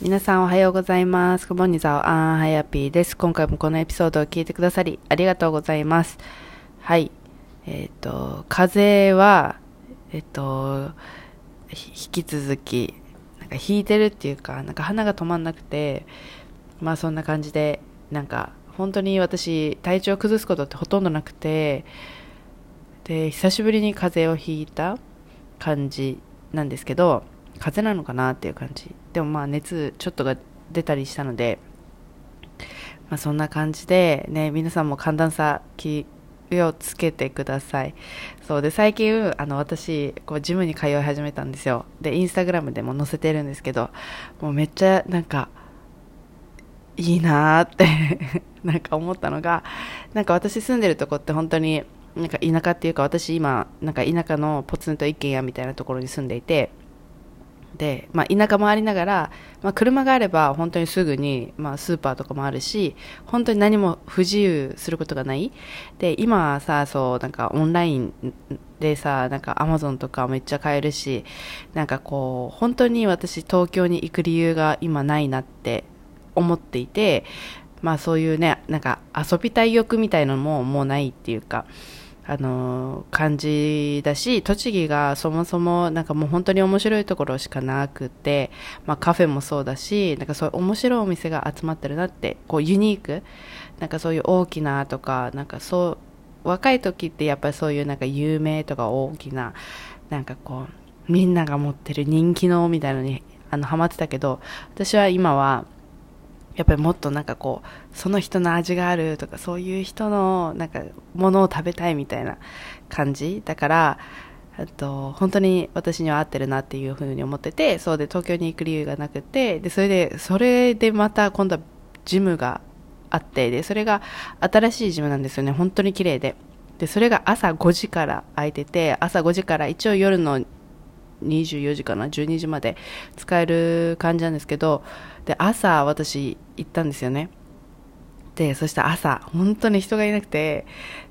皆さんおはようございます。こんにちは。あんはやぴーです。今回もこのエピソードを聞いてくださり、ありがとうございます。はい。えっ、ー、と、風邪は、えっ、ー、と、引き続き、なんか引いてるっていうか、なんか鼻が止まんなくて、まあそんな感じで、なんか、本当に私、体調を崩すことってほとんどなくて、で、久しぶりに風邪をひいた感じなんですけど、風邪なのかなっていう感じ。でもまあ熱ちょっとが出たりしたので、まあ、そんな感じでね皆さんも寒暖差気をつけてください。そうで最近あの私こうジムに通い始めたんですよ。でインスタグラムでも載せてるんですけどもうめっちゃなんかいいなーって なんか思ったのがなんか私住んでるとこって本当になんか田舎っていうか私今なんか田舎のポツンと一軒家みたいなところに住んでいてで、まあ、田舎もありながら、まあ、車があれば本当にすぐに、まあ、スーパーとかもあるし本当に何も不自由することがない。で今さそうなんかオンラインでさなんかアマゾンとかめっちゃ買えるしなんかこう本当に私東京に行く理由が今ないなって思っていてまあそういうねなんか遊びたい欲みたいなのももうないっていうか。あの感じだし栃木がそもそもなんかもう本当に面白いところしかなくて、まあ、カフェもそうだしなんかそういう面白いお店が集まってるなってこうユニークなんかそういう大きなとかなんかそう若い時ってやっぱりそういうなんか有名とか大きななんかこうみんなが持ってる人気のみたいなのにあのハマってたけど私は今はやっぱりもっとなんかこうその人の味があるとかそういう人のなんかものを食べたいみたいな感じだからと本当に私には合ってるなっていうふうに思っててそうで東京に行く理由がなくてでそれでそれでまた今度はジムがあってでそれが新しいジムなんですよね。本当に綺麗で。でそれが朝5時から空いてて朝5時から一応夜の24時かな12時まで使える感じなんですけどで朝私行ったんですよね。でそしたら朝本当に人がいなくて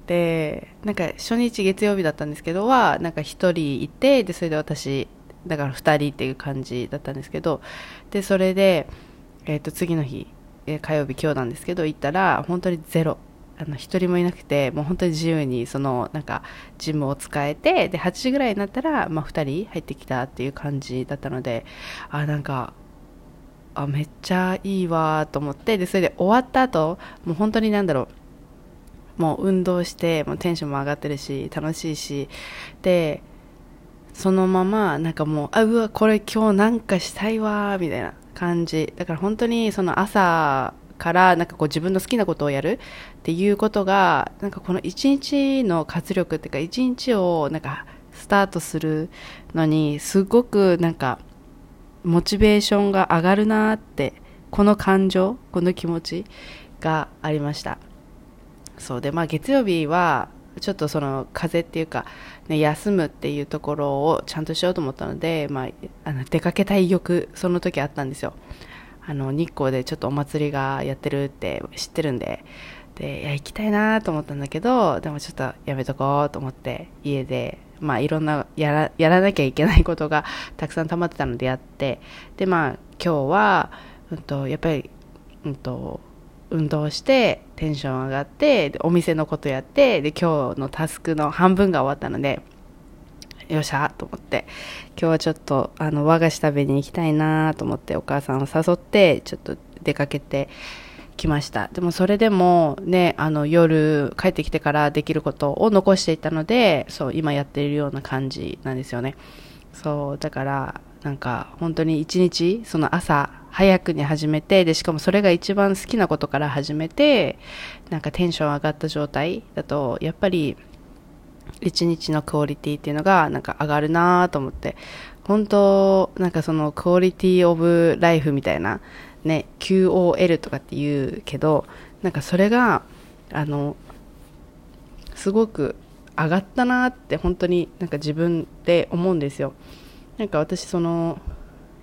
でなんか初日月曜日だったんですけどはなんか1人いてでそれで私だから2人っていう感じだったんですけどでそれで、えー、と次の日火曜日今日なんですけど行ったら本当にゼロ。あの一人もいなくてもう本当に自由にそのなんかジムを使えてで8時ぐらいになったら、まあ、2人入ってきたっていう感じだったのであなんかあめっちゃいいわと思ってでそれで終わった後もう本当になんだろうもう運動してもうテンションも上がってるし楽しいしでそのままなんかもうあうわこれ今日なんかしたいわみたいな感じ。だから本当にその朝からなんかこう自分の好きなことをやるっていうことがなんかこの一日の活力っていうか一日をなんかスタートするのにすごくなんかモチベーションが上がるなってこの感情この気持ちがありました。そうでまあ月曜日はちょっとその風邪っていうか、ね、休むっていうところをちゃんとしようと思ったので、まあ、あの出かけたい欲その時あったんですよ。あの日光でちょっとお祭りがやってるって知ってるんででいや行きたいなと思ったんだけどでもちょっとやめとこうと思って家でまあいろんなやらやらなきゃいけないことがたくさん溜まってたのでやってでまあ今日は、うんと、やっぱり、うんと、運動してテンション上がってお店のことやってで今日のタスクの半分が終わったのでよっしゃと思って、今日はちょっと、あの、和菓子食べに行きたいなと思って、お母さんを誘って、ちょっと出かけてきました。でもそれでも、ね、あの、夜帰ってきてからできることを残していたので、そう、今やっているような感じなんですよね。そう、だから、なんか、本当に一日、その朝、早くに始めて、で、しかもそれが一番好きなことから始めて、なんかテンション上がった状態だと、やっぱり、一日のクオリティっていうのがなんか上がるなと思って。本当なんかそのクオリティオブライフみたいなね QOL とかって言うけどなんかそれがあのすごく上がったなって本当になんか自分で思うんですよ。なんか私その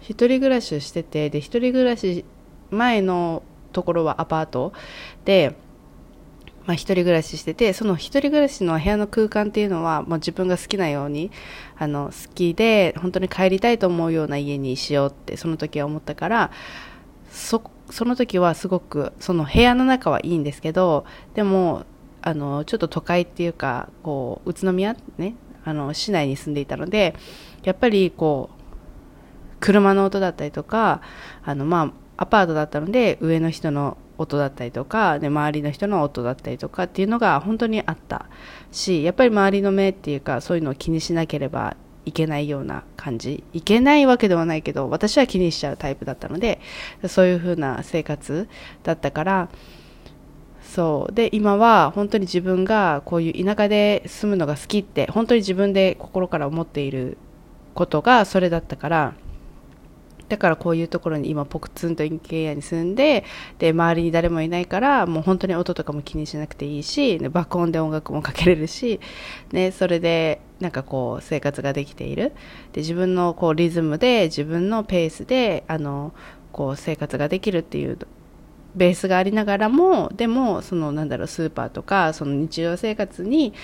一人暮らししててで一人暮らし前のところはアパートでまあ、一人暮らししててその一人暮らしの部屋の空間っていうのはもう自分が好きなようにあの好きで本当に帰りたいと思うような家にしようってその時は思ったからそ、その時はすごく、その部屋の中はいいんですけど、でも、あの、ちょっと都会っていうか、こう、宇都宮ね、あの、市内に住んでいたので、やっぱりこう、車の音だったりとか、あの、まあ、アパートだったので、上の人の音だったりとか、で、周りの人の音だったりとかっていうのが本当にあったし、やっぱり周りの目っていうか、そういうのを気にしなければいけないような感じ。いけないわけではないけど、私は気にしちゃうタイプだったので、そういう風な生活だったから、そう。で、今は本当に自分がこういう田舎で住むのが好きって、本当に自分で心から思っていることがそれだったから、だからこういうところに今ポクツンと一軒家に住んで、で、周りに誰もいないから、もう本当に音とかも気にしなくていいし、爆音で音楽もかけれるし、ね、それでなんかこう生活ができている。で、自分のこうリズムで、自分のペースで、あの、こう生活ができるっていうベースがありながらも、でも、そのなんだろう、スーパーとか、その日常生活に、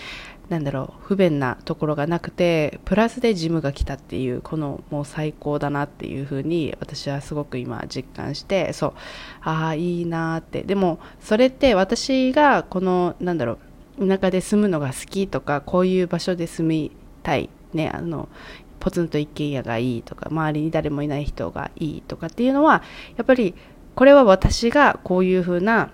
なんだろう、不便なところがなくて、プラスでジムが来たっていう、このもう最高だなっていうふうに、私はすごく今実感して、そう、ああ、いいなって。でも、それって私がこの、なんだろう、田舎で住むのが好きとか、こういう場所で住みたい、ね、あの、ポツンと一軒家がいいとか、周りに誰もいない人がいいとかっていうのは、やっぱり、これは私がこういうふうな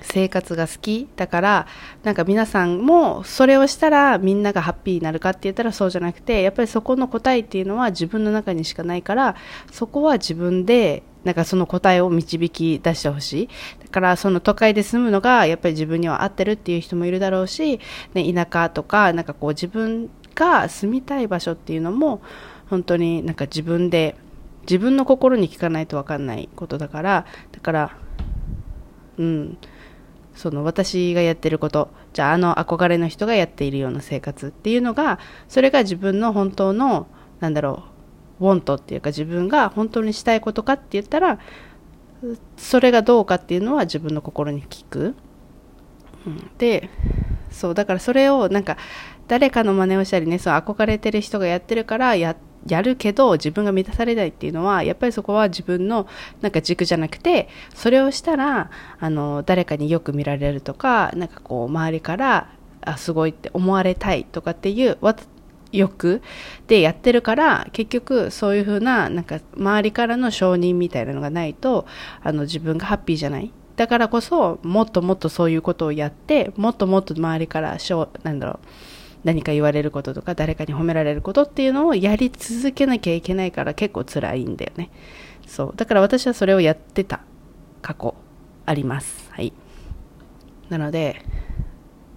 生活が好きだからなんか皆さんもそれをしたらみんながハッピーになるかって言ったらそうじゃなくてやっぱりそこの答えっていうのは自分の中にしかないからそこは自分でなんかその答えを導き出してほしい。だからその都会で住むのがやっぱり自分には合ってるっていう人もいるだろうし、ね、田舎とかなんかこう自分が住みたい場所っていうのも本当になんか自分で自分の心に聞かないと分かんないことだからだからうんその私がやってること。じゃああの憧れの人がやっているような生活っていうのがそれが自分の本当のなんだろうウォントっていうか自分が本当にしたいことかって言ったらそれがどうかっていうのは自分の心に聞く、うん、でそうだからそれをなんか誰かの真似をしたりねそう憧れてる人がやってるからやってやるけど自分が満たされないっていうのはやっぱりそこは自分のなんか軸じゃなくてそれをしたらあの誰かによく見られるとかなんかこう周りからあすごいって思われたいとかっていう欲でやってるから結局そういう風ななんか周りからの承認みたいなのがないとあの自分がハッピーじゃない。だからこそもっともっとそういうことをやってもっともっと周りからしょなんだろう何か言われることとか誰かに褒められることっていうのをやり続けなきゃいけないから結構辛いんだよね。そう。だから私はそれをやってた過去あります。はい。なので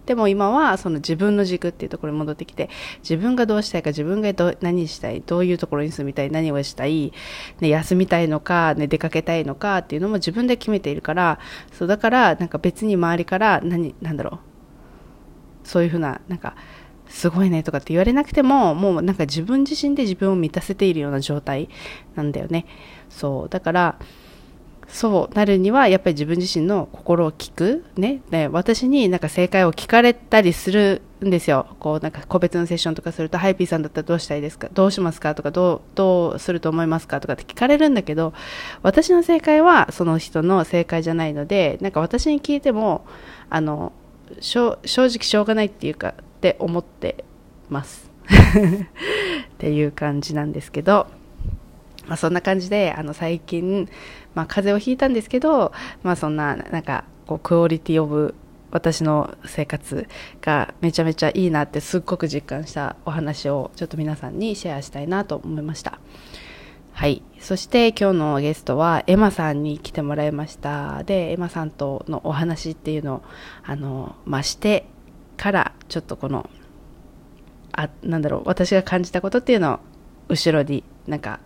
でも今はその自分の軸っていうところに戻ってきて自分がどうしたいか自分がど何したいどういうところに住みたい何をしたい、ね、休みたいのか、ね、出かけたいのかっていうのも自分で決めているからそうだからなんか別に周りから何なんだろう。そういうふうななんかすごいねとかって言われなくても、もうなんか自分自身で自分を満たせているような状態なんだよね。そう。だから、そうなるには、やっぱり自分自身の心を聞く。ね。で、私になんか正解を聞かれたりするんですよ。こう、なんか個別のセッションとかすると、ハイピーさんだったらどうしたいですか？どうしますか？とか、どう、どうすると思いますか？とかって聞かれるんだけど、私の正解はその人の正解じゃないので、なんか私に聞いても、あの、正直しょうがないっていうか、って思ってます。っていう感じなんですけど、まあ、そんな感じであの最近、まあ、風邪をひいたんですけど、まあ、そんななんかこうクオリティオブ私の生活がめちゃめちゃいいなってすっごく実感したお話をちょっと皆さんにシェアしたいなと思いました。はい。そして今日のゲストはエマさんに来てもらいました。でエマさんとのお話っていうのをあの、まあ、してからちょっとこのあなんだろう私が感じたことっていうのを後ろになんか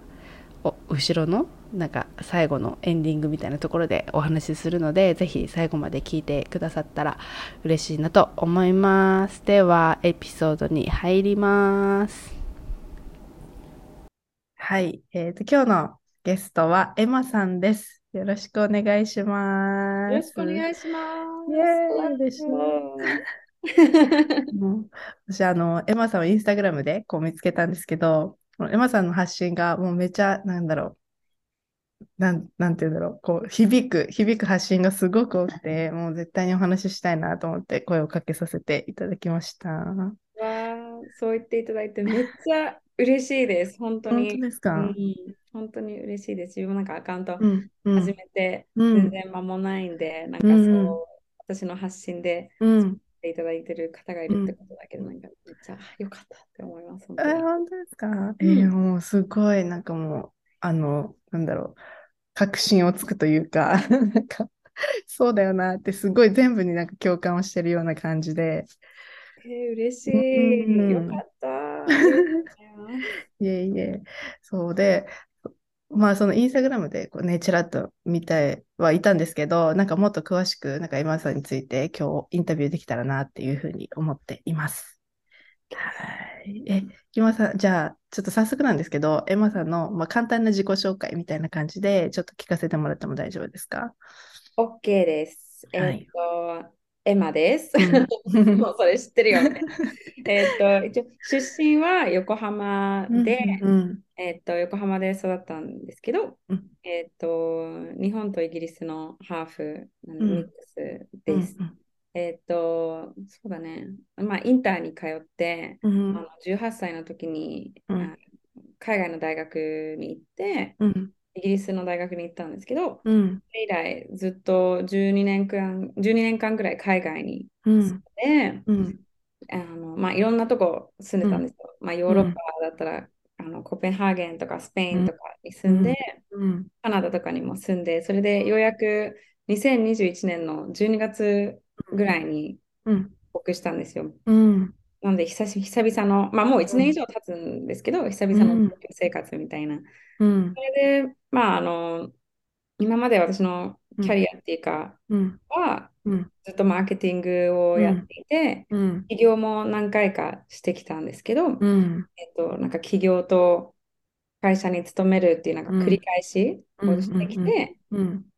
お後ろのなんか最後のエンディングみたいなところでお話しするのでぜひ最後まで聞いてくださったら嬉しいなと思います。ではエピソードに入ります。はい、えーと、今日のゲストはエマさんです。よろしくお願いします。よろしくお願いします。イエーイですね私、あの、エマさんをインスタグラムでこう見つけたんですけど、エマさんの発信がもうめちゃ、なんだろなん、なんて言うんだろう、こう、響く、響く発信がすごく多くて、もう絶対にお話ししたいなと思って声をかけさせていただきました。わあ、そう言っていただいてめっちゃ嬉しいです。本当に。本当ですか、うん、本当に嬉しいです。自分もなんかアカウント始めて全然間もないんで、うん、なんかそう、うん、私の発信で、うんていただいてる方がいるってことだけど、うん、なんかめっちゃ良かったって思います。本当え本当ですか、えー、もうすごい、なんかもう、あの、なんだろう、確信をつくというか、なんか、そうだよなって、すごい全部になんか共感をしてるような感じで。えー、嬉しい。うん、よかった。いえいえ。そうで、まあそのインスタグラムでこうね、ちらっと見てはいたんですけど、なんかもっと詳しく、なんか今さんについて今日インタビューできたらなっていうふうに思っています。はい。え、今さん、じゃあ、ちょっと早速なんですけど、エマさんの、まあ、簡単な自己紹介みたいな感じで、ちょっと聞かせてもらっても大丈夫ですか ?OK です。はい、えっ、と、エマです。うん、もうそれ知ってるよね。えっと、一応、出身は横浜で、うんうん、えっと、横浜で育ったんですけど、うん、えっと、日本とイギリスのハーフ、ミックスです。えっと、そうだね。まあ、インターに通って、あの18歳の時に、海外の大学に行って、イギリスの大学に行ったんですけど、うん、以来ずっと12年間 ,12 年間ぐらい海外に住んで、うん、あのまあ、いろんなとこ住んでたんですよ。まあ、ヨーロッパだったら、あのコペンハーゲンとかスペインとかに住んで、カナダとかにも住んで、それでようやく2021年の12月ぐらいに帰国したんですよ。うん。なので久し、久々の、まあもう1年以上経つんですけど、久々の東京生活みたいな。うん、それで、まああの、今まで私のキャリアっていうか、うん、は、ずっとマーケティングをやっていて、うん、起業も何回かしてきたんですけど、えっと、なんか起業と会社に勤めるっていうなんか繰り返しをしてきて、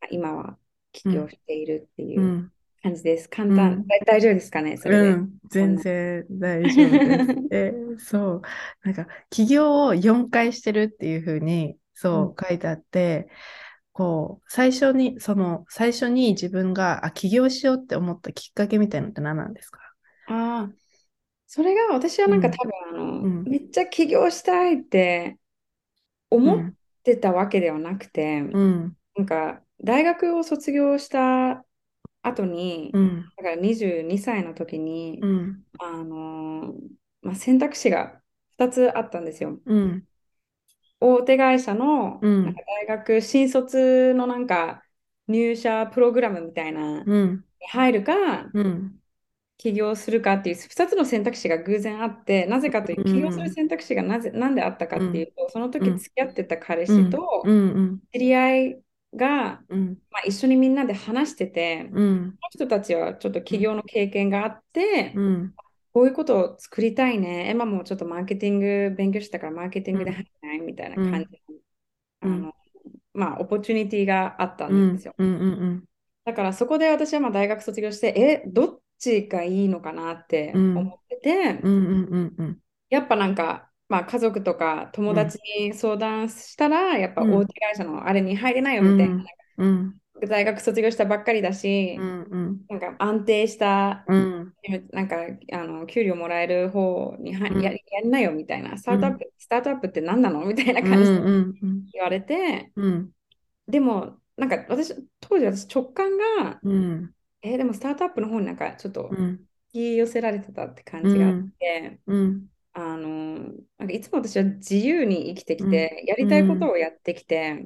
今は起業しているっていう感じです。簡単。うん、大丈夫ですかねそれで。うん、全然大丈夫です。えそう。なんか、起業を4回してるっていうふうに、そう書いてあって、こう、最初に、その、最初に自分が、あ、起業しようって思ったきっかけみたいなのって何なんですか？ああ、それが私はなんか多分、あの、めっちゃ起業したいって思ってたわけではなくて、なんか、大学を卒業した後に、うん、だから22歳の時に、うん、あのまあ、選択肢が2つあったんですよ。うん、大手会社の、なんか大学新卒のなんか入社プログラムみたいなに入るか、起業するかっていう2つの選択肢が偶然あってなぜかという起業する選択肢がなぜ、なんであったかっていうと、その時付き合ってた彼氏と知り合いが、うん、まあ、一緒にみんなで話してて、うん、この人たちはちょっと起業の経験があって、うん、こういうことを作りたいね。エマもちょっとマーケティング勉強したからマーケティングで入らないみたいな感じあの、まあ、オポチュニティがあったんですよ。だからそこで私はまあ大学卒業して、え、どっちがいいのかなって思ってて、やっぱなんかまあ、家族とか友達に相談したら、やっぱ大手会社のあれに入れないよみたいな。うん、大学卒業したばっかりだし、うんうん、なんか安定した、うん、なんかあの給料もらえる方には、うん、ややりなよみたいな、スタートアップ、スタートアップって何なのみたいな感じで言われて、でも、なんか私、当時私直感が、えー、でもスタートアップの方になんかちょっと引き寄せられてたって感じがあって、あのなんかいつも私は自由に生きてきて、やりたいことをやってきて、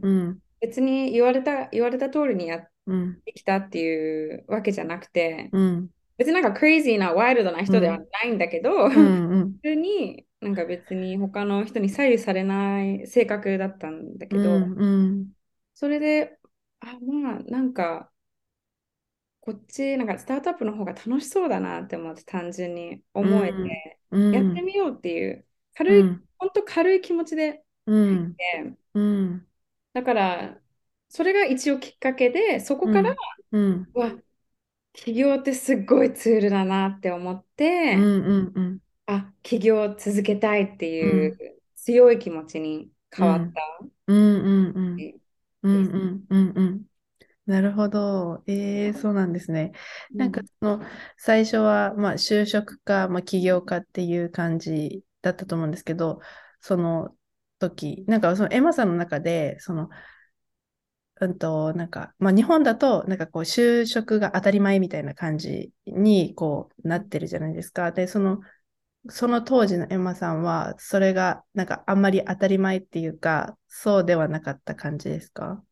別に言われた言われた通りにやってきたっていうわけじゃなくて、別になんかクレイジーなワイルドな人ではないんだけど、普通になんか別に他の人に左右されない性格だったんだけど、それであまあなんかこっちなんかスタートアップの方が楽しそうだなって思って単純に思えて、やってみようっていう軽い、うん、本当軽い気持ちで入って、うん、だからそれが一応きっかけでそこから、うん、わ起業ってすっごいツールだなって思って、うんうんうん、あ起業を続けたいっていう強い気持ちに変わった。うんうんうんうんうんうんうん。なるほど。ええそうなんですね。なんかその最初はまあ就職か、まあ、起業家っていう感じだったと思うんですけど、その時、なんかそのエマさんの中で、その、うんと、なんか、まあ日本だと、なんかこう就職が当たり前みたいな感じにこうなってるじゃないですか。で、その、その当時のエマさんは、それがなんかあんまり当たり前っていうか、そうではなかった感じですか？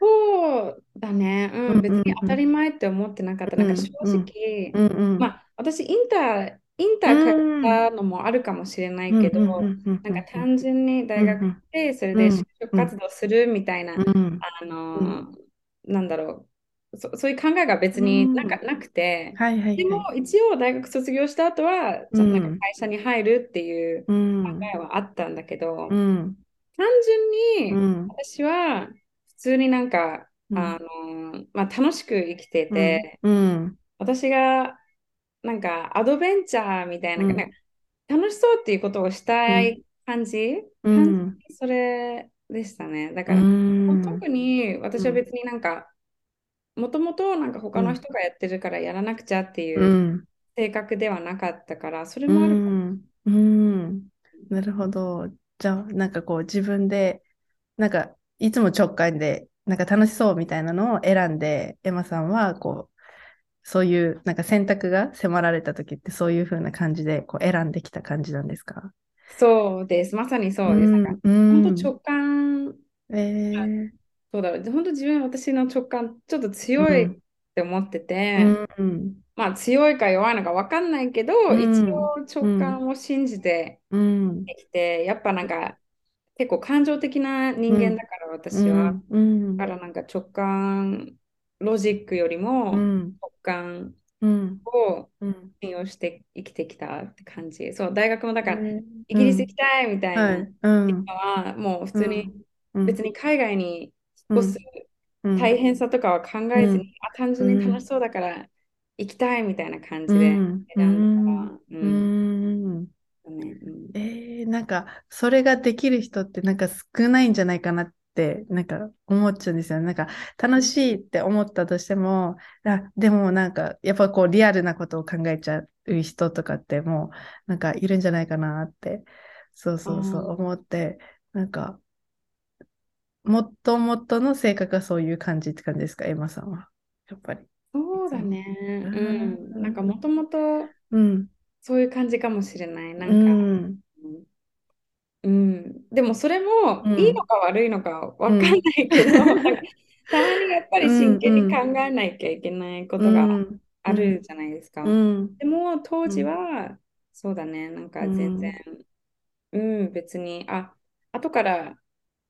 そうだね。うん、別に当たり前って思ってなかった。なんか正直、まあ、私、インター、インター通ったのもあるかもしれないけど、なんか単純に大学行って、それで就職活動するみたいな、あの、なんだろう、そそういう考えが別になんかなくて、でも一応大学卒業した後は、ちょっとなんか会社に入るっていう考えはあったんだけど、単純に私は、通になんか、うん、あのまあ、楽しく生きてて、うん、私がなんかアドベンチャーみたいな、うん、な楽しそうっていうことをしたい感じ、感じそれでしたね。だから、特に私は別になんか、もともとなんか他の人がやってるからやらなくちゃっていう性格ではなかったから、それもあるかも。うん、なるほど。じゃあ、なんかこう自分で、なんかいつも直感で、なんか楽しそうみたいなのを選んで、エマさんは、こう、そういうなんか選択が迫られた時ってそういう風な感じでこう選んできた感じなんですか？そうです。まさにそうです。うん、なんか本当直感、えー、そうだ、本当自分、私の直感ちょっと強いって思ってて、うん、まあ強いか弱いのか分かんないけど、うん、一応直感を信じてできて、やっぱなんか結構感情的な人間だから私は、うん、だからなんか直感ロジックよりも直感を信用して生きてきたって感じ、そう大学もだから、イギリス行きたいみたいなのは、もう普通に別に海外に引っ越す大変さとかは考えずに、あ単純に楽しそうだから行きたいみたいな感じで選んだから、うん。ね。うん、えー、なんか、それができる人ってなんか少ないんじゃないかなって、なんか思っちゃうんですよ。なんか、楽しいって思ったとしても、あでもなんか、やっぱこう、リアルなことを考えちゃう人とかってもう、なんかいるんじゃないかなって、そうそうそう思って、なんか、もっともっとの性格がそういう感じって感じですか、エマさんは。やっぱり。そうだね。うん。なんかもともと、うん。そういう感じかもしれない。なんか、うん、うん、でもそれもいいのか悪いのかわかんないけど、うん、たまにやっぱり真剣に考えなきゃいけないことがあるじゃないですか。でも当時は、そうだね、なんか全然、うん、別に、あ、後から、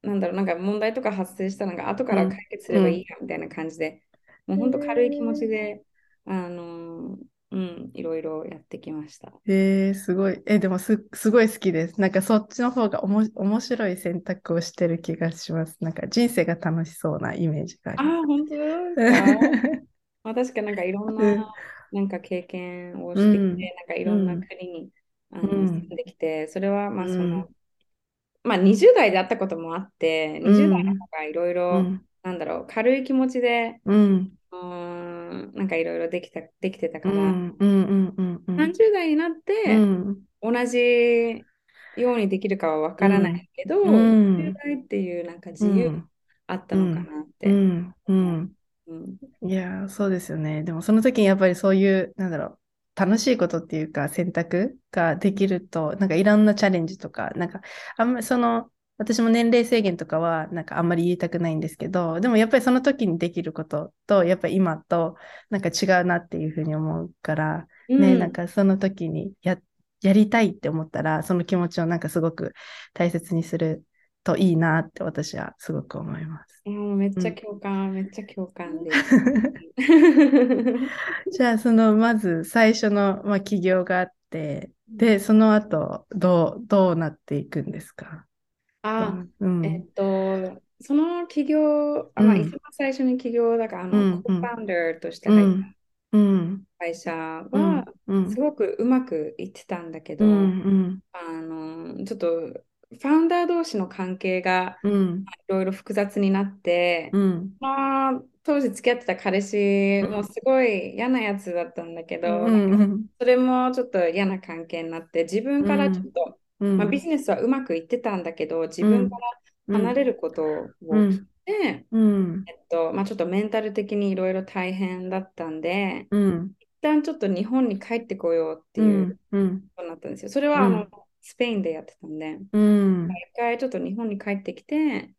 なんだろう、なんか問題とか発生したのが後から解決すればいいやみたいな感じで、もう本当軽い気持ちで、あのうん、いろいろやってきました。えー、すごい。え、でもす、すごい好きです。なんかそっちの方がおも面白い選択をしてる気がします。なんか人生が楽しそうなイメージがあります。あ、本当ですか？まあ、確かなんかいろんな、なんか経験をしてきて、うん、なんかいろんな国に、うん、あの住んできて、それはまあその、うん、まあ20代であったこともあって、20代の方がいろいろ、なんだろう、軽い気持ちで、うん、なんかいろいろできたできてたから、30代になって、同じようにできるかはわからないけど、うん、10代っていうなんか自由あったのかなって。いや、そうですよね。でもその時にやっぱりそういう、なんだろう、楽しいことっていうか選択ができると、なんかいろんなチャレンジとか、なんかあんまりその私も年齢制限とかはなんかあんまり言いたくないんですけど、でもやっぱりその時にできることと、やっぱり今となんか違うなっていうふうに思うから、うん、ね、なんかその時にや、やりたいって思ったら、その気持ちをなんかすごく大切にするといいなって私はすごく思います。うん、めっちゃ共感、うん、めっちゃ共感です。じゃあそのまず最初の、まあ、起業があって、で、その後どう、どうなっていくんですか？あ、うん、えっと、その企業、あまあ、一番最初に起業だから、あの、コーファウンダーとして入った会社は、すごくうまくいってたんだけど、あの、ちょっとファウンダー同士の関係がいろいろ複雑になって、うん、まあ、当時付き合ってた彼氏もすごい嫌なやつだったんだけど、うん、それもちょっと嫌な関係になって自分からちょっと、うん、まあ、ビジネスはうまくいってたんだけど自分から離れることをして、えっとまあ、ちょっとメンタル的にいろいろ大変だったんで、一旦ちょっと日本に帰ってこようっていうことになったんですよ。それはあの、スペインでやってたんで、うん、一回ちょっと日本に帰ってきて、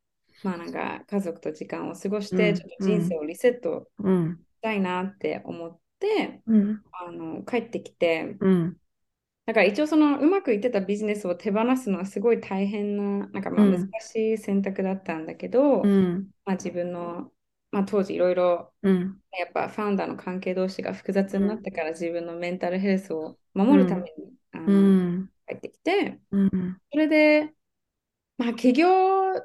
まあなんか家族と時間を過ごして、ちょっと人生をリセットしたいなって思って、うん、あの帰ってきて、うん、だから一応そのうまくいってたビジネスを手放すのはすごい大変な、なんかまあ難しい選択だったんだけど、まあ自分のまあ、当時いろいろやっぱファウンダーの関係同士が複雑になってから自分のメンタルヘルスを守るために、あの帰ってきて、それでまあ起業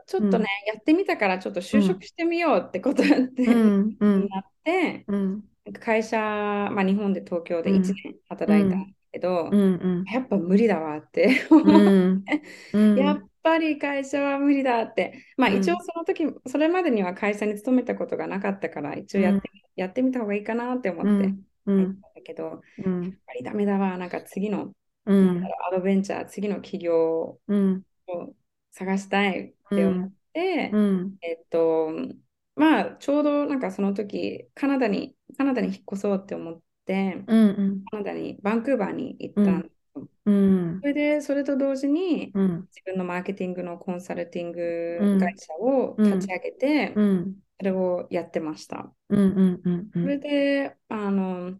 ちょっとね、やってみたからちょっと就職してみようってことになって、会社、まあ、日本で東京で1年働いたん。だけど、やっぱ無理だわって思って、やっぱり会社は無理だって、まあ一応その時、それまでには会社に勤めたことがなかったから、一応やって,、やってみた方がいいかなって思って、うん、だけど、やっぱりダメだわ、なんか次の、アドベンチャー、次の企業を探したいって思って、えっと、まあちょうどなんかその時、カナダに、カナダに引っ越そうって思って、カナダに、バンクーバーに行ったんですうん、それで、それと同時に、うん、自分のマーケティングのコンサルティング会社を立ち上げて、うん、それをやってました。それで、あの、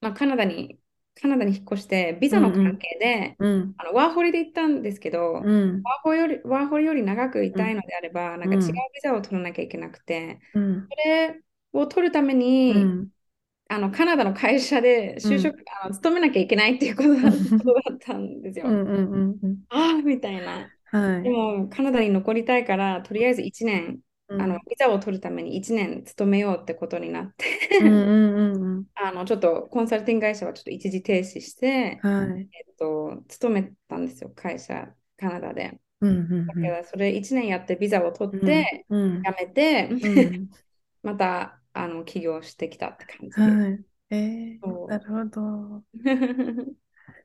まあ、カナダに、カナダに引っ越して、ビザの関係で、あのワーホリで行ったんですけど、ワーホリよりワーホリより長くいたいのであれば、なんか違うビザを取らなきゃいけなくて、それを取るために、あのカナダの会社で就職、うん、あの勤めなきゃいけないっていうことだったんですよ。ああみたいな。はい、でもカナダに残りたいからとりあえず1年、うん、あのビザを取るために1年勤めようってことになって あのちょっとコンサルティング会社はちょっと一時停止して、はい、えっと、勤めたんですよ会社カナダで。だからそれ1年やってビザを取って、辞めて またあの起業してきたって感じで。はい、えー、なるほど。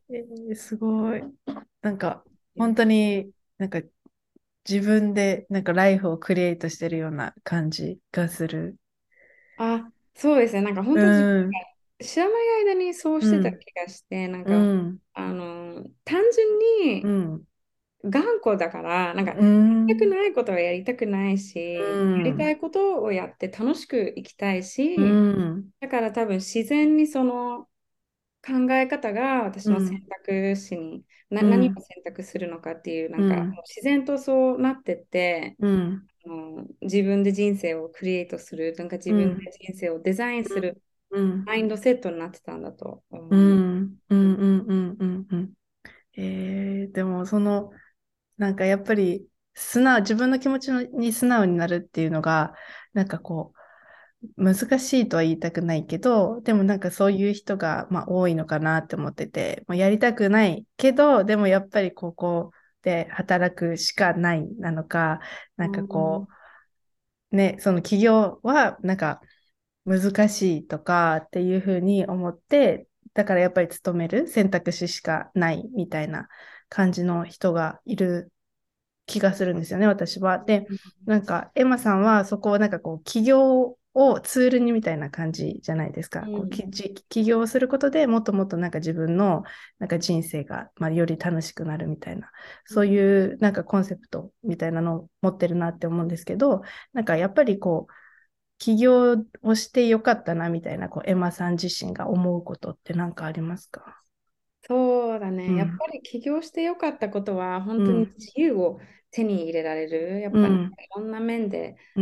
えー、すごい。なんか、本当になんか自分でなんかライフをクリエイトしてるような感じがする。あ、そうですね。なんか本当に、うん、知らない間にそうしてた気がして、うん、なんか、うん、あの、単純に、頑固だから、なんか、やりたくないことはやりたくないし、うん、やりたいことをやって楽しく生きたいし、うん、だから多分自然にその考え方が私の選択肢に、うん、何を選択するのかっていう、なんか、自然とそうなってって、あの自分で人生をクリエイトする、なんか自分で人生をデザインする、マインドセットになってたんだと思う。うん。うんうんうんうんうん。えー、でもそのなんかやっぱり素直、自分の気持ちに素直になるっていうのが、なんかこう、難しいとは言いたくないけど、でもなんかそういう人が、まあ、多いのかなって思ってて、もうやりたくないけど、でもやっぱりここで働くしかないなのか、なんかこう、ね、その企業はなんか難しいとかっていうふうに思って、だからやっぱり勤める選択肢しかないみたいな感じの人がいる気がするんですよね、私は。で、なんか、エマさんはそこをなんかこう、起業をツールにみたいな感じじゃないですか。うん、起業することでもっともっとなんか自分のなんか人生が、まあ、より楽しくなるみたいな、そういうなんかコンセプトみたいなのを持ってるなって思うんですけど、なんかやっぱりこう、起業をしてよかったなみたいな、こう、エマさん自身が思うことって何かありますか？そうだね、うん、やっぱり起業してよかったことは、本当に自由を手に入れられる、やっぱりいろんな面で、あ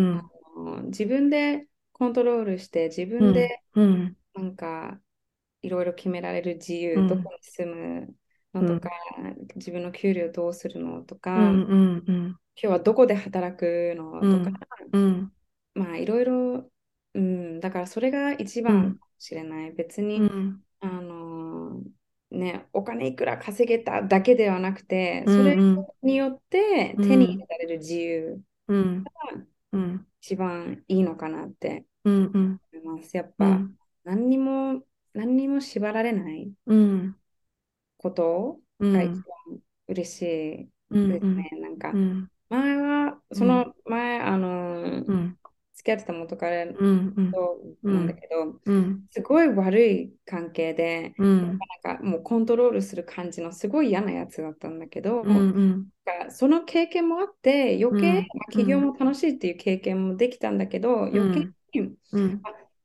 の自分でコントロールして、自分でなんかいろいろ決められる自由、どこに住むのとか、自分の給料どうするのとか、今日はどこで働くのとか、まあいろいろ、うん、だからそれが一番かもしれない。別に、あのね、お金いくら稼げただけではなくて、それによって手に入れられる自由が一番いいのかなって思います。やっぱ、何にも、何にも縛られないことが一番嬉しいですね。なんか、前は、その前、あの、付き合ってた元彼となんだけど、うん、すごい悪い関係で、うん、なんかもうコントロールする感じのすごい嫌なやつだったんだけど、うんうん、その経験もあって余計、うん、起業も楽しいっていう経験もできたんだけど、余計に、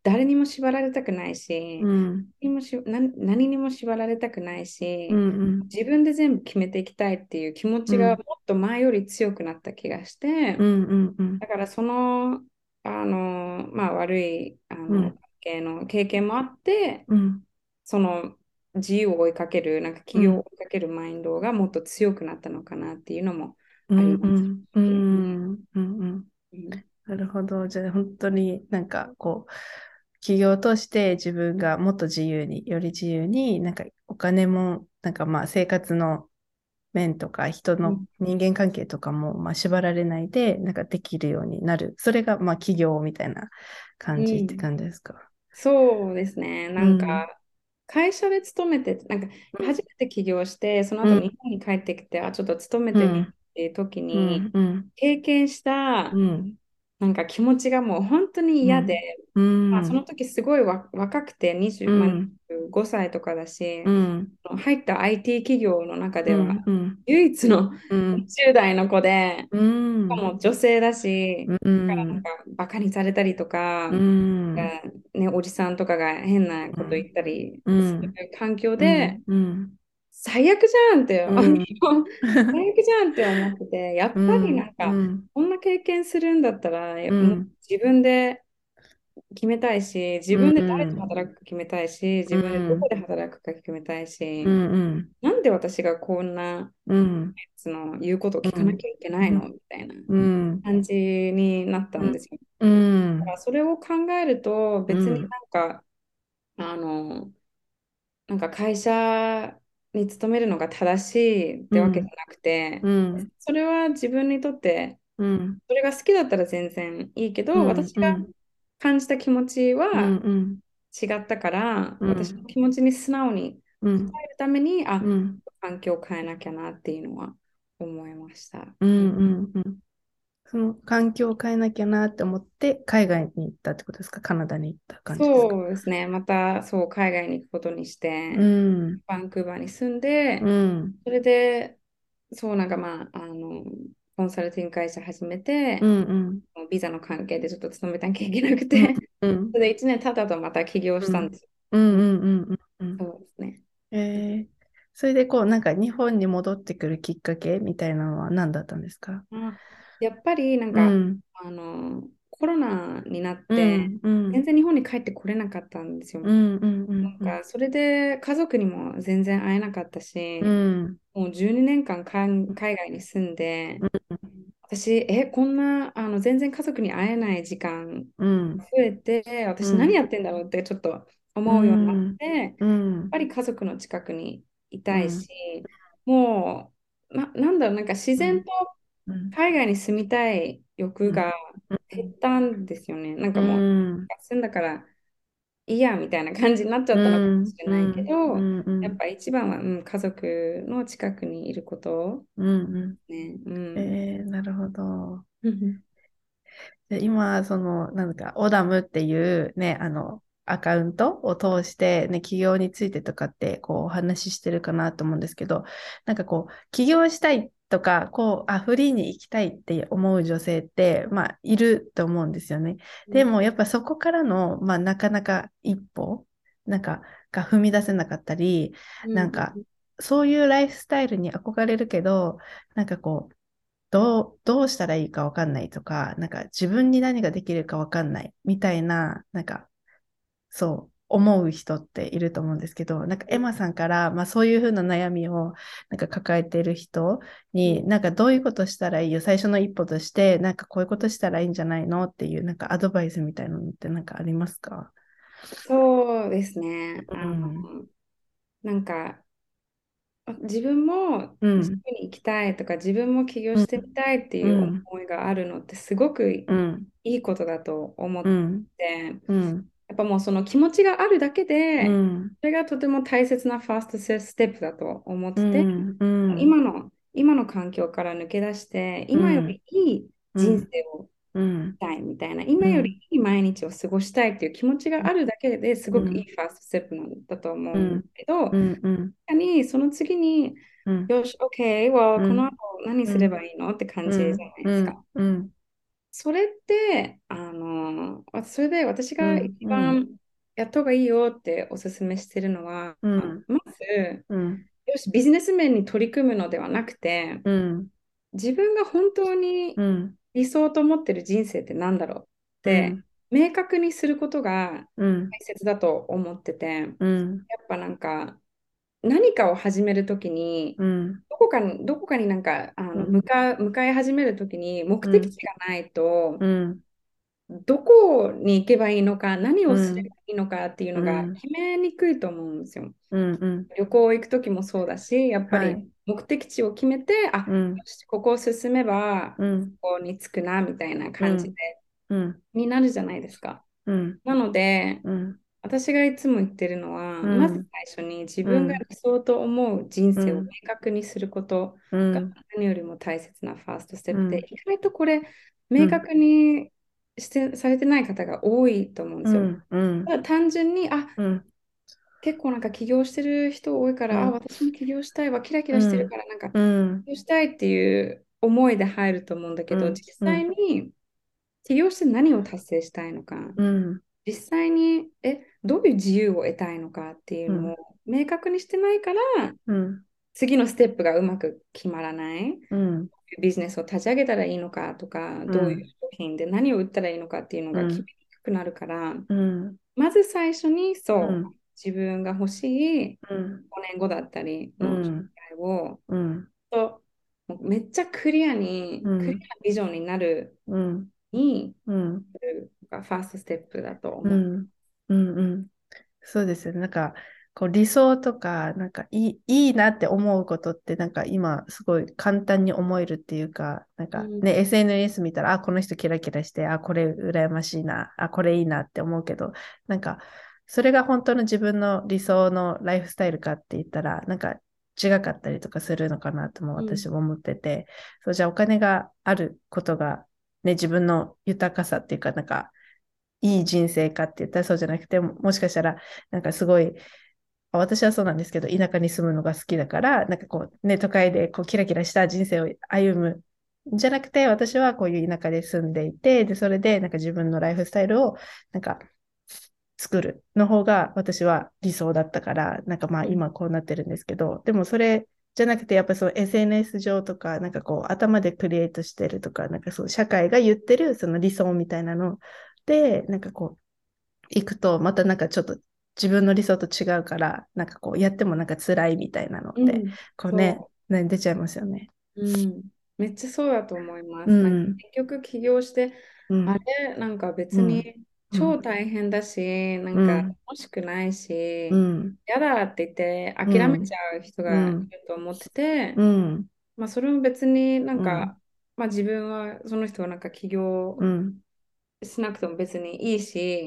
誰にも縛られたくないし、何にもし何何にも縛られたくないし、うんうん、自分で全部決めていきたいっていう気持ちがもっと前より強くなった気がして、うんうんうん、だからそのあの、まあ、悪いあの、うん、系の経験もあって、うん、その自由を追いかける、なんか企業を追いかけるマインドがもっと強くなったのかなっていうのもあります。なるほど。じゃあ本当になんかこう、企業として自分がもっと自由に、より自由に、なんかお金も、なんかまあ生活の面とか人の人間関係とかも、まあ、縛られないでなんかできるようになる。それがまあ企業みたいな感じって感じですか、うん、そうですね。なんか、会社で勤めて、なんか初めて起業して、その後日本に帰ってきて、あ、ちょっと勤めてみっていう時に、経験した、なんか気持ちがもう本当に嫌で、うん、まあ、その時すごい若くて20、うん、25歳とかだし、うん、入った IT 企業の中では唯一の10代の子で、しかも女性だし、だからなんかバカにされたりとか、ね、おじさんとかが変なこと言ったりする環境で、最悪じゃんって、うん、最悪じゃんって思ってて、やっぱりなんか、うん、こんな経験するんだったら、うん、自分で決めたいし、自分で誰と働くか決めたいし、自分でどこで働くか決めたいし、うんなんで私がこんな、うん、その言うことを聞かなきゃいけないの、みたいな感じになったんですよ。だからそれを考えると、別になんか、あの、なんか会社に勤めるのが正しいってわけじゃなくて、うん、それは自分にとって、うん、それが好きだったら全然いいけど、うん、私が感じた気持ちは違ったから、私の気持ちに素直に伝えるために、あ、環境を変えなきゃなっていうのは思いました。うんうんうんその環境を変えなきゃなって思って海外に行ったってことですか？カナダに行った感じですか？そうですね。またそう海外に行くことにして、うん、バンクーバーに住んで、うん、それでそうなんかまああのコンサルティング会社始めて、うんうん、ビザの関係でちょっと勤めなきゃいけなくて、うんうん、それで1年経ったとまた起業したんですよ。うんうんうんうん、そうですね。えー、それでこうなんか日本に戻ってくるきっかけみたいなのは何だったんですか、うんやっぱりなんか、うん、あのコロナになって、全然日本に帰ってこれなかったんですよ。なんかそれで家族にも全然会えなかったし、うん、もう12年間海外に住んで、うん、私、え、こんなあの全然家族に会えない時間増えて、私何やってんだろうってちょっと思うようになって、やっぱり家族の近くにいたいし、もうな、なんだろう、なんか自然と海外に住みたい欲が減ったんですよね。なんかもう、住ん。だからいいやみたいな感じになっちゃったのかもしれないけど、やっぱ一番は、うん、家族の近くにいること。うんね。うん、えー、なるほど。で今、その、なんか、オダムっていうね、あの、アカウントを通して、ね、起業についてとかってこうお話ししてるかなと思うんですけど、なんかこう、起業したいとか、こう、あ、フリーに行きたいって思う女性って、まあ、いると思うんですよね。でも、やっぱそこからの、まあ、なかなか一歩、なんか、が踏み出せなかったり、なんか、そういうライフスタイルに憧れるけど、なんかこう、どう、どうしたらいいかわかんないとか、なんか自分に何ができるかわかんないみたいな、なんか、そう、思う人っていると思うんですけど、なんかエマさんから、まあそういうふうな悩みをなんか抱えている人に、なんかどういうことしたらいいよ、最初の一歩として、なんかこういうことしたらいいんじゃないのっていう、なんかアドバイスみたいなのってなんかありますか？そうですね。うん、なんか自分も自分に行きたいとか、自分も起業してみたいっていう思いがあるのってすごくいいことだと思って、やっぱもうその気持ちがあるだけで、それがとても大切なファーストステップだと思ってて、今の今の環境から抜け出して、今よりいい人生をしたいみたいな、今よりいい毎日を過ごしたいっていう気持ちがあるだけですごくいいファーストステップなんだと思うんだけど、確かにその次に、よし、OK、well、この後何すればいいの？って感じじゃないですか。それって、あの、それで私が一番やった方がいいよっておすすめしてるのは、まず、よし、ビジネス面に取り組むのではなくて、自分が本当に理想と思ってる人生って何だろうって、うん、明確にすることが大切だと思ってて、うん、やっぱなんか何かを始めるときに、うん、どこかにどこかになんかあの向か向かい始めるときに目的地がないと、どこに行けばいいのか何をすればいいのかっていうのが決めにくいと思うんですよ。旅行行く時もそうだしやっぱり目的地を決めて、あ、うん、ここを進めば、ここに着くなみたいな感じで、になるじゃないですか。なので、私がいつも言ってるのは、まず最初に自分が理想と思う人生を明確にすることが何よりも大切なファーストステップで、意外とこれ明確にしてされてない方が多いと思うんですよ。ただ単純に、あ、結構なんか起業してる人多いから、うん、あ、私も起業したいわ、キラキラしてるから、なんか、起業したいっていう思いで入ると思うんだけど、実際に起業して何を達成したいのか、実際にえどういう自由を得たいのかっていうのを明確にしてないから、次のステップがうまく決まらない、ビジネスを立ち上げたらいいのかとか、どういう商品で何を売ったらいいのかっていうのが決めにくくなるから、まず最初にそう、自分が欲しい5年後だったりの将来を、うん、とめっちゃクリアに、クリアなビジョンになるに、うん、ファーストステップだと思う。うん。うんうん、そうですよね。なんかこう理想とか、なんかいいいいなって思うことって、なんか今すごい簡単に思えるっていうか、なんかね、うん、SNS 見たら、あ、この人キラキラして、あ、これ羨ましいな、あ、これいいなって思うけど、なんかそれが本当の自分の理想のライフスタイルかって言ったら、なんか違かったりとかするのかなとも私も思ってて、うん、そうじゃあお金があることが、ね、自分の豊かさっていうか、なんかいい人生かって言ったらそうじゃなくて、もしかしたら、なんかすごい、私はそうなんですけど、田舎に住むのが好きだから、なんかこう、ね、都会でこうキラキラした人生を歩むじゃなくて、私はこういう田舎で住んでいて、で、それでなんか自分のライフスタイルを、なんか作るの方が私は理想だったから、なんかまあ今こうなってるんですけど、でもそれじゃなくて、やっぱその SNS 上とか、なんかこう頭でクリエイトしてるとか、なんかそう社会が言ってるその理想みたいなので、なんかこう、行くと、またなんかちょっと自分の理想と違うから、なんかこうやってもなんか辛いみたいなのって、うん、こうねね、出ちゃいますよね。うん、めっちゃそうだと思います。うん、結局起業して、あれなんか別に超大変だし、なんか楽しくないし、うん、嫌だって言って諦めちゃう人がいると思ってて、うん、まあそれも別になんか、まあ自分はその人はなんか起業しなくても別にいいし、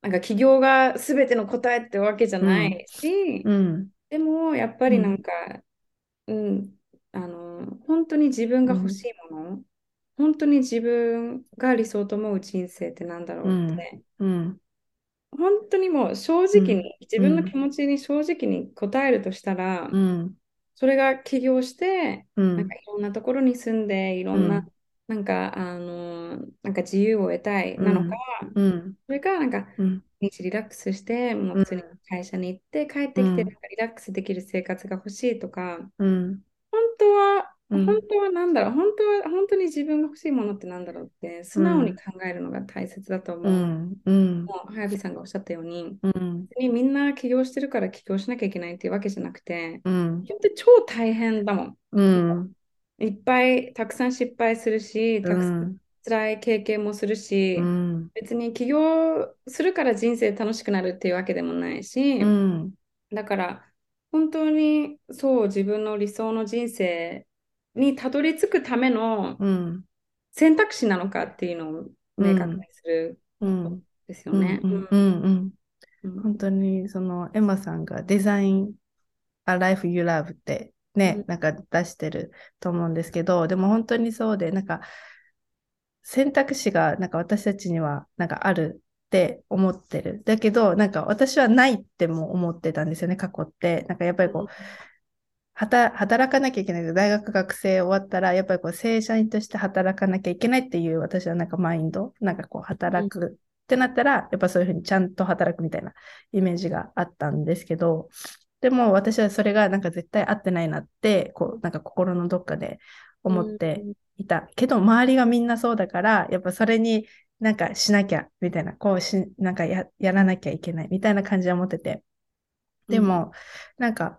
なんか起業が全ての答えってわけじゃないし、でもやっぱりなんか、うん、あの、本当に自分が欲しいもの、本当に自分が理想と思う人生ってなんだろうって、うん、本当にもう正直に、自分の気持ちに正直に答えるとしたら、それが起業して、なんかいろんなところに住んでいろんな、なんかあのなんか自由を得たいなのか、それかなんか、日リラックスして、もう普通に会社に行って帰ってきて、なんかリラックスできる生活が欲しいとか、本当は本当は何だろう、本当は本当に自分が欲しいものって何だろうって素直に考えるのが大切だと思う。うん。うん、もう早火さんがおっしゃったように、うん、みんな起業してるから起業しなきゃいけないっていうわけじゃなくて、うん、って超大変だもん。うん、いっぱいたくさん失敗するし、たくさん辛い経験もするし、うん、別に起業するから人生楽しくなるっていうわけでもないし、だから本当にそう自分の理想の人生にたどり着くための選択肢なのかっていうのを明確にするですよね。本当にそのエマさんがデザイン A Life You Love ってね、うん、なんか出してると思うんですけど、でも本当にそうで、なんか選択肢がなんか私たちにはなんかあるって思ってる。だけど、なんか私はないっても思ってたんですよね、過去って。なんかやっぱりこう、働かなきゃいけない。大学学生終わったら、やっぱりこう正社員として働かなきゃいけないっていう私はなんかマインド、なんかこう働くってなったら、やっぱそういうふうにちゃんと働くみたいなイメージがあったんですけど、でも私はそれがなんか絶対合ってないなって、こうなんか心のどっかで思っていた。けど周りがみんなそうだから、やっぱそれになんかしなきゃみたいな、こうし、なんかややらなきゃいけないみたいな感じは持ってて。でも、うん、なんか、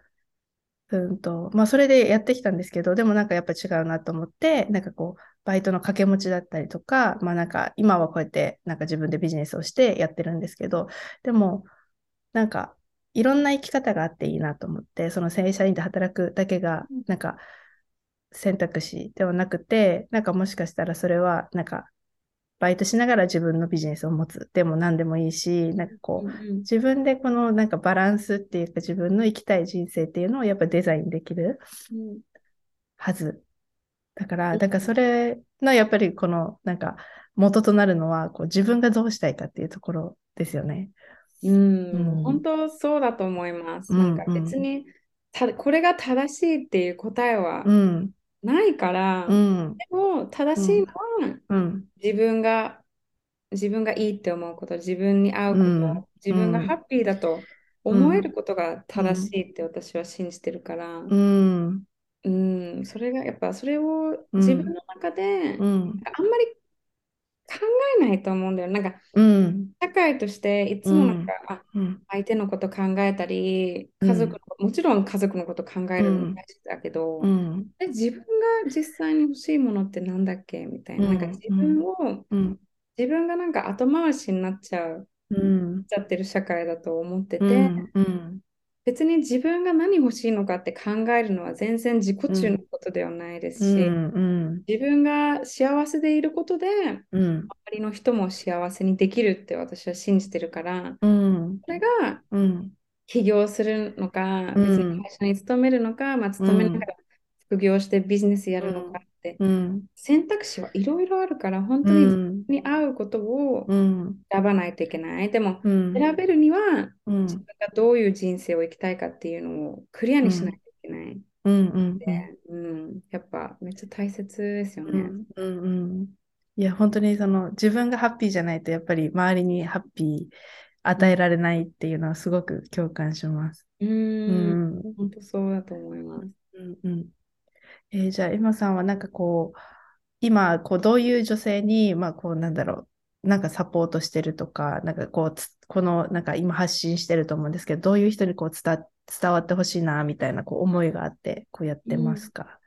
うんと、まあそれでやってきたんですけど、でもなんかやっぱ違うなと思って、なんかこう、バイトの掛け持ちだったりとか、まあなんか今はこうやってなんか自分でビジネスをしてやってるんですけど、でもなんかいろんな生き方があっていいなと思って、その正社員で働くだけがなんか選択肢ではなくて、なんかもしかしたらそれはなんかバイトしながら自分のビジネスを持つ。でも何でもいいし、なんかこう、自分でこのなんかバランスっていうか自分の生きたい人生っていうのをやっぱデザインできるはず。だから、だからそれのやっぱりこのなんか元となるのはこう自分がどうしたいかっていうところですよね。うん、うん、本当そうだと思います。なんか別にたこれが正しいっていう答えはないから、うん、でも正しいのは、自分が自分がいいって思うこと、自分に合うこと、自分がハッピーだと思えることが正しいって私は信じてるから、うん、うん、それがやっぱそれを自分の中で、あんまり考えないと思うんだよ。なんか、うん、社会としていつもなんか、あ相手のこと考えたり、家族の、もちろん家族のこと考えるの大事だけど、で自分が実際に欲しいものってなんだっけ？みたいな。なんか自分を、自分がなんか後回しになっちゃう、うん、ちゃってる社会だと思ってて、うん。別に自分が何欲しいのかって考えるのは全然自己中のことではないですし、うんうん、自分が幸せでいることで、うん、周りの人も幸せにできるって私は信じてるから、うん、それが起業するのか、別に会社に勤めるのか、まあ、勤めながら副業してビジネスやるのかって、選択肢はいろいろあるから本当に自分に合うことを選ばないといけない。でも、選べるには、自分がどういう人生を生きたいかっていうのをクリアにしないといけない。うんうんうん、やっぱめっちゃ大切ですよね。うんうんうん、いや本当にその自分がハッピーじゃないとやっぱり周りにハッピー与えられないっていうのはすごく共感します。うん、うん、本当そうだと思います。うんうんえー、じゃあ、エマさんはなんかこう、今、こう、どういう女性に、まあ、こう、なんだろう、なんかサポートしてるとか、なんかこう、この、なんか今発信してると思うんですけど、どういう人にこう伝伝わってほしいな、みたいなこう思いがあって、こうやってますか、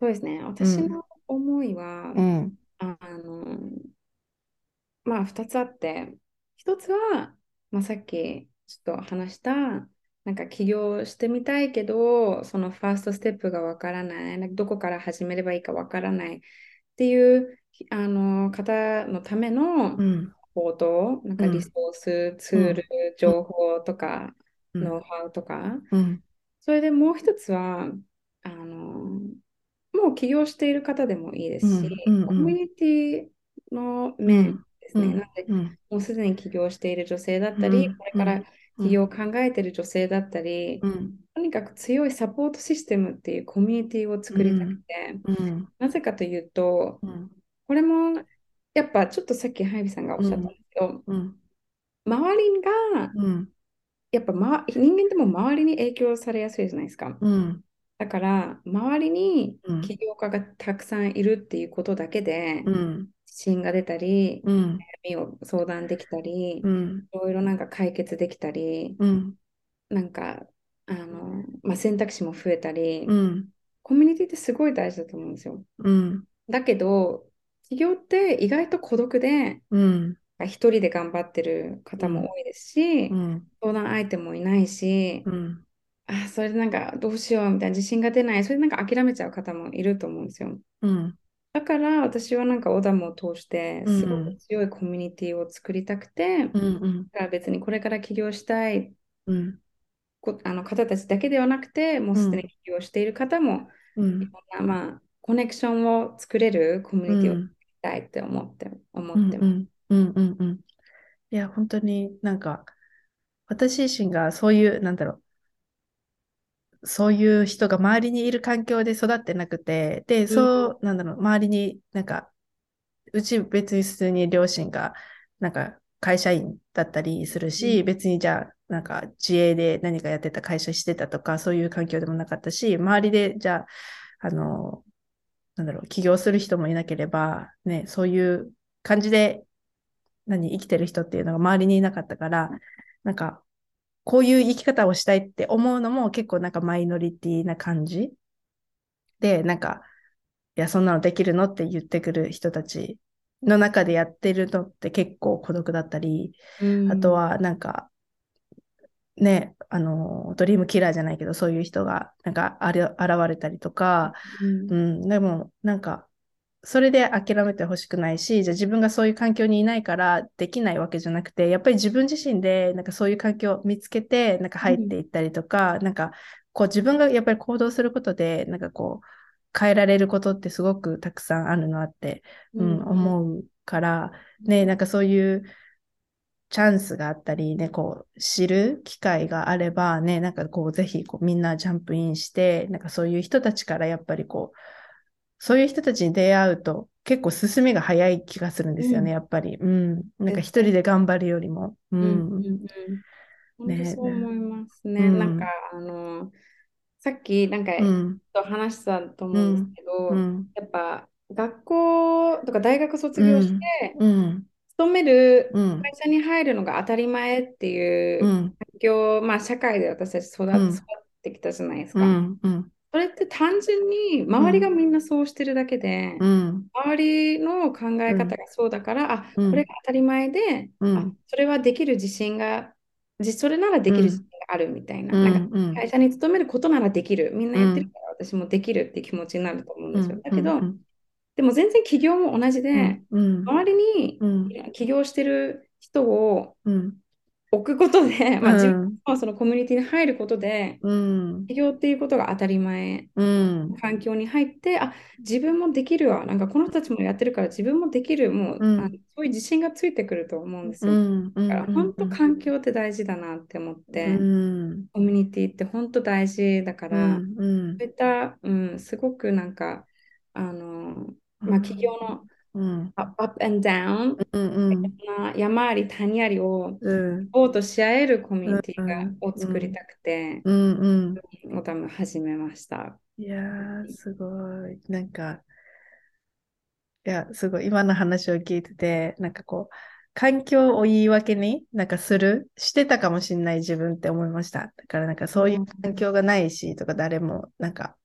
うん、そうですね。私の思いは、うん、あの、まあ、2つあって、1つは、まあ、さっきちょっと話した、なんか起業してみたいけど、そのファーストステップがわからない、どこから始めればいいかわからないっていうあの方のための報道、うん、なんかリソース、ツール、うん、情報とか、うん、ノウハウとか、それでもう一つは、あのもう起業している方でもいいですし、コミュニティの面ですね。なので、もうすでに起業している女性だったり、これから起業を考えてる女性だったり、うん、とにかく強いサポートシステムっていうコミュニティを作りたくて、うん、なぜかというと、これもやっぱちょっとさっきハイビさんがおっしゃったんですけど、周りが、やっぱ、ま、人間でも周りに影響されやすいじゃないですか。だから周りに起業家がたくさんいるっていうことだけで、信が出たり、うん、悩みを相談できたり、うん、いろいろなんか解決できたり、うん、なんかあの、まあ、選択肢も増えたり、うん、コミュニティってすごい大事だと思うんですよ。うん、だけど起業って意外と孤独で、うん、一人で頑張ってる方も多いですし、相談相手もいないし、あ、それでなんかどうしようみたいな自信が出ない、それでなんか諦めちゃう方もいると思うんですよ。うん、だから私はなんかオダムを通してすごく強いコミュニティを作りたくて、うんうん、だから別にこれから起業したい、うん、あの方たちだけではなくて、もうすでに起業している方も、うん、いろんな、まあ、コネクションを作れるコミュニティを作りたいって思って、思ってます。うんうん。うんうん。いや、本当になんか、私自身がそういう、なんだろう、そういう人が周りにいる環境で育ってなくて、で、そう、なんだろう、周りになんか、うち別に普通に両親が、なんか会社員だったりするし、うん、別にじゃあ、なんか自営で何かやってた会社してたとか、そういう環境でもなかったし、周りでじゃあ、あの、なんだろう、起業する人もいなければ、ね、そういう感じで、何、生きてる人っていうのが周りにいなかったから、なんか、こういう生き方をしたいって思うのも結構なんかマイノリティな感じ。で、なんか、いや、そんなのできるのって言ってくる人たちの中でやってるのって結構孤独だったり、うん、あとはなんか、ね、あの、ドリームキラーじゃないけど、そういう人が、なんか、あれ、現れたりとか、うん、うん、でも、なんか、それで諦めてほしくないし、じゃあ自分がそういう環境にいないからできないわけじゃなくて、やっぱり自分自身で、なんかそういう環境を見つけて、なんか入っていったりとか、うん、なんか、こう自分がやっぱり行動することで、なんかこう、変えられることってすごくたくさんあるなって、うん、うん、思うから、ね、なんかそういう、チャンスがあったり、ね、こう、知る機会があれば、ね、なんかこう、ぜひ、こう、みんなジャンプインして、なんかそういう人たちからやっぱりこう、そういう人たちに出会うと、結構進みが早い気がするんですよね、うん、やっぱり。うん。なんか一人で頑張るよりも。うん。うんうんうん、ね、そう思いますね。なんか、あの、さっき、なんか、と話したと思うんですけど、やっぱ、学校とか大学卒業して、勤める会社に入るのが当たり前っていう環境、まあ社会で私たち育,、ってきたじゃないですか。それって単純に周りがみんなそうしてるだけで、周りの考え方がそうだから、あこれが当たり前で、あそれはできる自信がそれならできる自信があるみたいな,、なんか会社に勤めることならできる。みんなやってるから私もできるって気持ちになると思うんですよ。だけど、でも全然起業も同じで、うん、周りに起業してる人を置くことで、まあ、自分はそのコミュニティに入ることで、起業っていうことが当たり前、環境に入ってあ自分もできるわなんかこの人たちもやってるから自分もできるもう、あのそういう自信がついてくると思うんですよ、だから本当環境って大事だなって思って、コミュニティって本当大事だから、そういった、うん、すごくなんかあのまあ、企業の、うん、アップ and down、うんうん、山あり谷ありをサポートし合えるコミュニティが、を作りたくて、うんうん、多分始めました。いやー、すごい。なんか、いや、すごい。今の話を聞いてて、なんかこう、環境を言い訳になんかする、してたかもしれない自分って思いました。だからなんかそういう環境がないしとか誰もなんか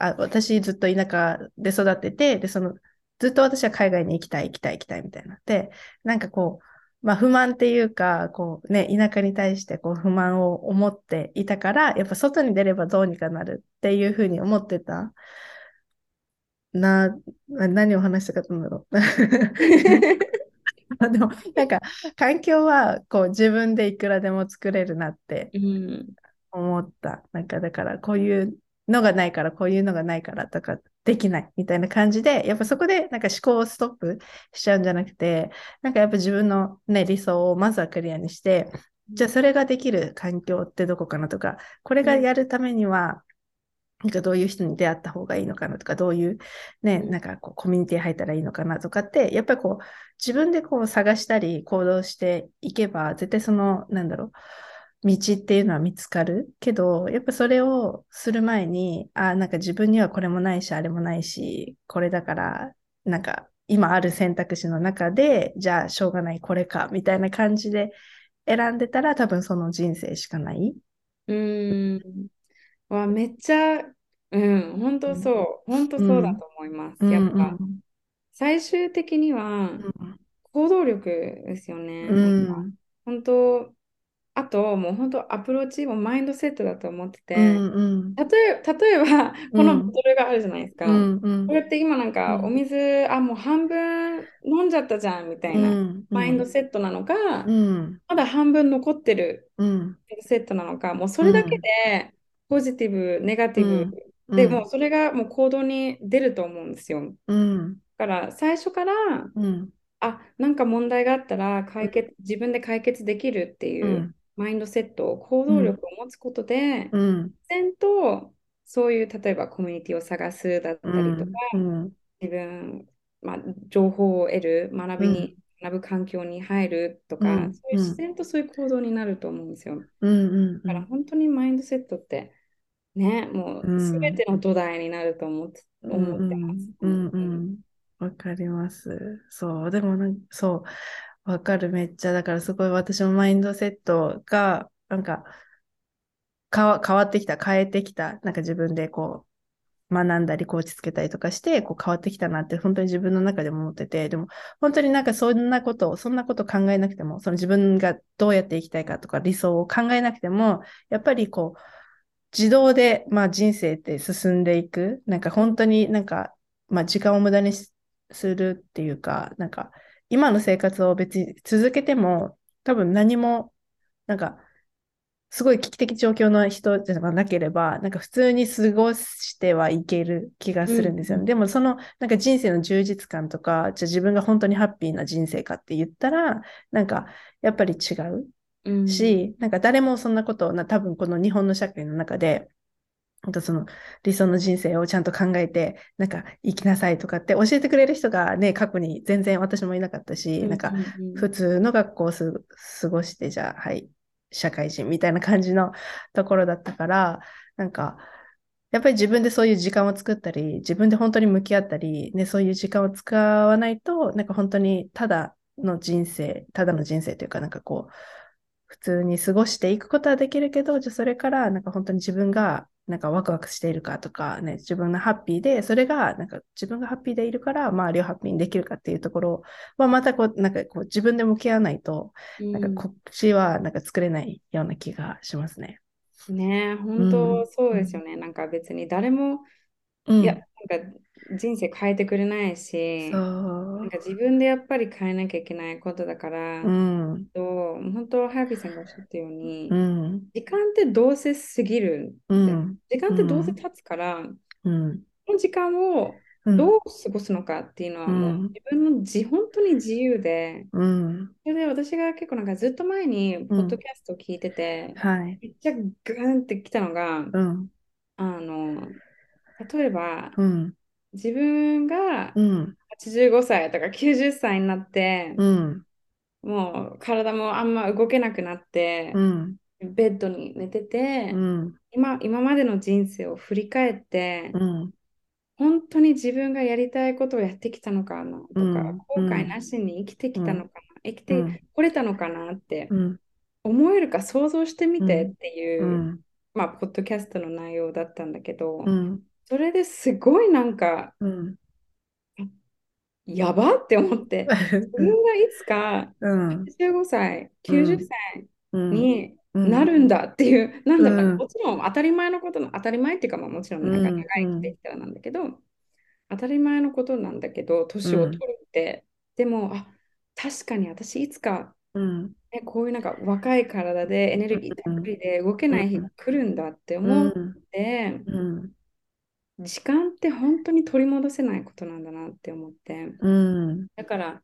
あ私ずっと田舎で育ってて、で、その、ずっと私は海外に行きたい、行きたい、行きたいみたいな。で、なんかこう、まあ不満っていうか、こうね、田舎に対してこう不満を思っていたから、やっぱ外に出ればどうにかなるっていうふうに思ってた。な、何を話したかったんだろう。でも、なんか、環境はこう自分でいくらでも作れるなって思った。なんか、だからこういうのがないから、こういうのがないからとか、できないみたいな感じで、やっぱそこでなんか思考をストップしちゃうんじゃなくて、なんかやっぱ自分のね、理想をまずはクリアにして、じゃあそれができる環境ってどこかなとか、これがやるためには、なんかどういう人に出会った方がいいのかなとか、どういうね、なんかこうコミュニティ入ったらいいのかなとかって、やっぱりこう自分でこう探したり行動していけば、絶対その、なんだろう、道っていうのは見つかるけど、やっぱそれをする前に、あ、なんか自分にはこれもないし、あれもないし、これだから、なんか今ある選択肢の中で、じゃあしょうがないこれか、みたいな感じで選んでたら多分その人生しかない。うーん。わ、めっちゃ、うん、本当そう、本当そうだと思います。うん、やっぱ、最終的には行動力ですよね。うん、本当あと、もう本当アプローチもマインドセットだと思ってて、うんうん、例え例えば、このボトルがあるじゃないですか。うんうん、これって今なんか、お水、あ、もう半分飲んじゃったじゃんみたいな、マインドセットなのか、まだ半分残ってるマインドセットなのか、もうそれだけで、ポジティブ、ネガティブ、でもそれがもう行動に出ると思うんですよ。だから最初から、あ、なんか問題があったら解決、自分で解決できるっていうマインドセット、行動力を持つことで、うん、自然とそういう例えばコミュニティを探すだったりとか、自分、まあ、情報を得る、学びに、学ぶ環境に入るとか、そういう自然とそういう行動になると思うんですよ。だから本当にマインドセットってね、もうすべての土台になると思って,、思ってます。わかります。そう、でもそう、わかる、めっちゃ。だからすごい私もマインドセットが、なんか、変わ変わってきた、変えてきた。なんか自分でこう、学んだり、コーチつけたりとかして、こう変わってきたなって、本当に自分の中でも思ってて、でも、本当になんかそんなこと、そんなこと考えなくても、その自分がどうやって生きたいかとか理想を考えなくても、やっぱりこう、自動で、まあ人生って進んでいく。なんか本当になんか、まあ時間を無駄にするっていうか、なんか、今の生活を別に続けても、多分何も、なんか、すごい危機的状況の人じゃなければ、なんか普通に過ごしてはいける気がするんですよね。うん、でもその、なんか人生の充実感とか、じゃあ自分が本当にハッピーな人生かって言ったら、なんかやっぱり違うし、うん、なんか誰もそんなことをな、多分この日本の社会の中で、なんかその理想の人生をちゃんと考えて、なんか生きなさいとかって教えてくれる人がね、過去に全然私もいなかったし、なんか普通の学校を過ごして、じゃあ、はい、社会人みたいな感じのところだったから、なんか、やっぱり自分でそういう時間を作ったり、自分で本当に向き合ったり、ね、そういう時間を使わないと、なんか本当にただの人生、ただの人生というか、なんかこう、普通に過ごしていくことはできるけど、じゃそれからなんか本当に自分がなんかワクワクしているかとかね、自分がハッピーで、それがなんか自分がハッピーでいるから周りをハッピーにできるかっていうところはまたこう、なんかこう自分で向き合わないと、なんかこっちはなんか作れないような気がしますね。ね本当そうですよね。うん、なんか別に誰も、うん、いや、なんか人生変えてくれないし、なんか自分でやっぱり変えなきゃいけないことだから、うん、と本当、ハービーさんがおっしゃったように、うん、時間ってどうせ過ぎる、うん、時間ってどうせ経つから、うん、この時間をどう過ごすのかっていうのはもう自分の自本当に自由で、うん、それで私が結構なんかずっと前にポッドキャストを聞いてて、はい、めっちゃグーンってきたのが、あの例えば、自分が85歳とか90歳になって、うん、もう体もあんま動けなくなって、うん、ベッドに寝てて、うん、今今までの人生を振り返って、本当に自分がやりたいことをやってきたのかなとか、後悔なしに生きてきたのかな、生きてこれたのかなって思えるか想像してみてっていう、まあ、ポッドキャストの内容だったんだけど、それですごいなんか、うん、やばって思って、自分がいつか85歳、90歳になるんだっていう、なんだか、もちろん当たり前のことの、当たり前っていうか、まあ、もちろんなんか長生きできたらなんだけど、当たり前のことなんだけど、年を取るって、でも、あ確かに私いつか、ね、こういうなんか若い体でエネルギーたっぷりで動けない日が来るんだって思って、時間って本当に取り戻せないことなんだなって思って、うん、だから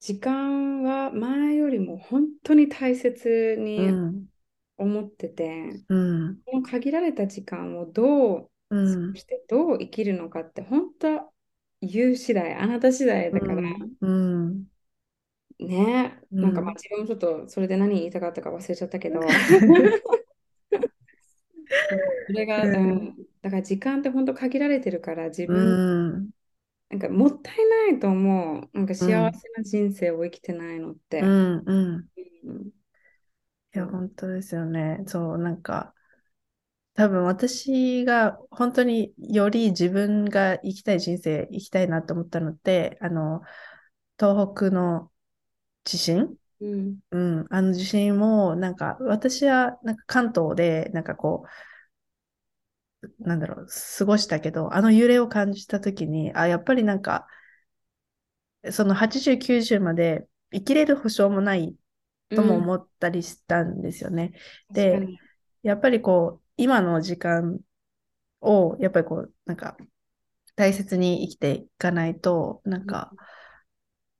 時間は前よりも本当に大切に思ってて、うん、この限られた時間をどうしてどう生きるのかって本当は言う次第あなた次第だから、うん、ね。なんかまあ自分もちょっとそれで何言いたかったか忘れちゃったけど。それが、うん、だから時間って本当限られてるから自分、うん、なんかもったいないと思う。なんか幸せな人生を生きてないのって。うんうん。いや、本当ですよね。そう、なんか、多分私が本当により自分が生きたい人生生きたいなと思ったのって、あの、東北の地震？うん、うん、あの地震も、なんか私はなんか関東で、なんかこう、なんだろう、過ごしたけど、あの揺れを感じたときに、あ、やっぱりなんか、その80、90まで生きれる保証もないとも思ったりしたんですよね。うん、で、やっぱりこう、今の時間を、やっぱりこう、なんか、大切に生きていかないと、なんか、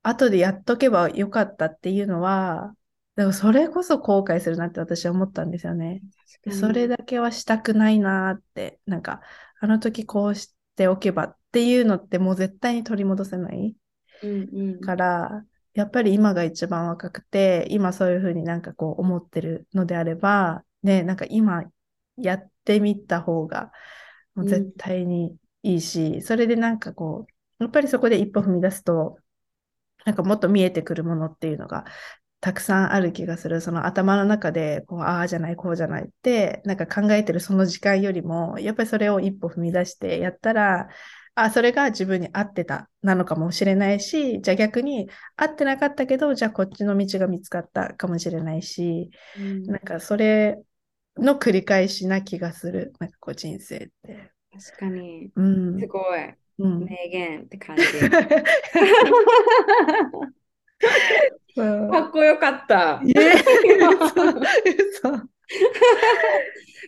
後でやっとけばよかったっていうのは、でもそれこそ後悔するなって私は思ったんですよね。それだけはしたくないなって、なんか、あの時こうしておけばっていうのってもう絶対に取り戻せない。うんうん、から、やっぱり今が一番若くて、今そういうふうになんかこう思ってるのであれば、ね、なんか今やってみた方が、もう絶対にいいし、うん、それでなんかこう、やっぱりそこで一歩踏み出すと、なんかもっと見えてくるものっていうのがたくさんある気がする。その頭の中で、こう、ああじゃない、こうじゃないって、なんか考えてるその時間よりも、やっぱりそれを一歩踏み出してやったら、あ、それが自分に合ってたなのかもしれないし、じゃあ逆に合ってなかったけど、じゃあこっちの道が見つかったかもしれないし、うん、なんかそれの繰り返しな気がする。なんかこう人生って。確かに。うん、すごい。うん、名言って感じ。かっこよかった。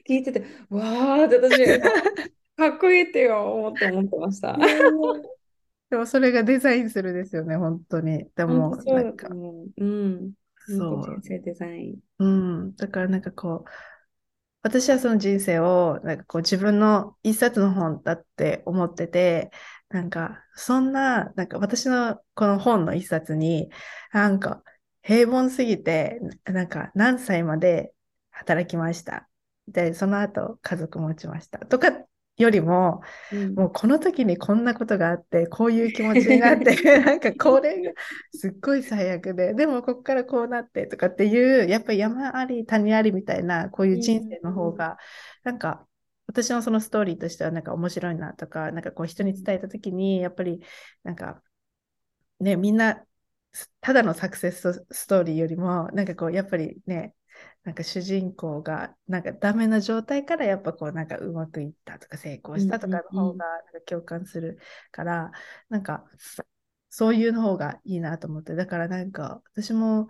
聞いてて、わーって私、かっこいいってよ思って思ってました。でもそれがデザインするですよね、本当に。でも、なんか、うん。そう。人生デザイン。うん。だからなんかこう、私はその人生を、なんかこう自分の一冊の本だって思ってて、なんか、そんな、なんか私のこの本の一冊に、なんか平凡すぎて、なんか何歳まで働きました。で、その後家族持ちました。とかよりも、うん、もうこの時にこんなことがあって、こういう気持ちになって、なんかこれがすっごい最悪で、でもここからこうなってとかっていう、やっぱり山あり谷ありみたいな、こういう人生の方が、なんか私のそのストーリーとしてはなんか面白いなとか、なんかこう人に伝えた時に、やっぱりなんかね、みんなただのサクセスストーリーよりも、なんかこうやっぱりね、なんか主人公がなんかダメな状態からやっぱこうなんかうまくいったとか成功したとかの方がなんか共感するから、なんかそういうの方がいいなと思って、だからなんか私も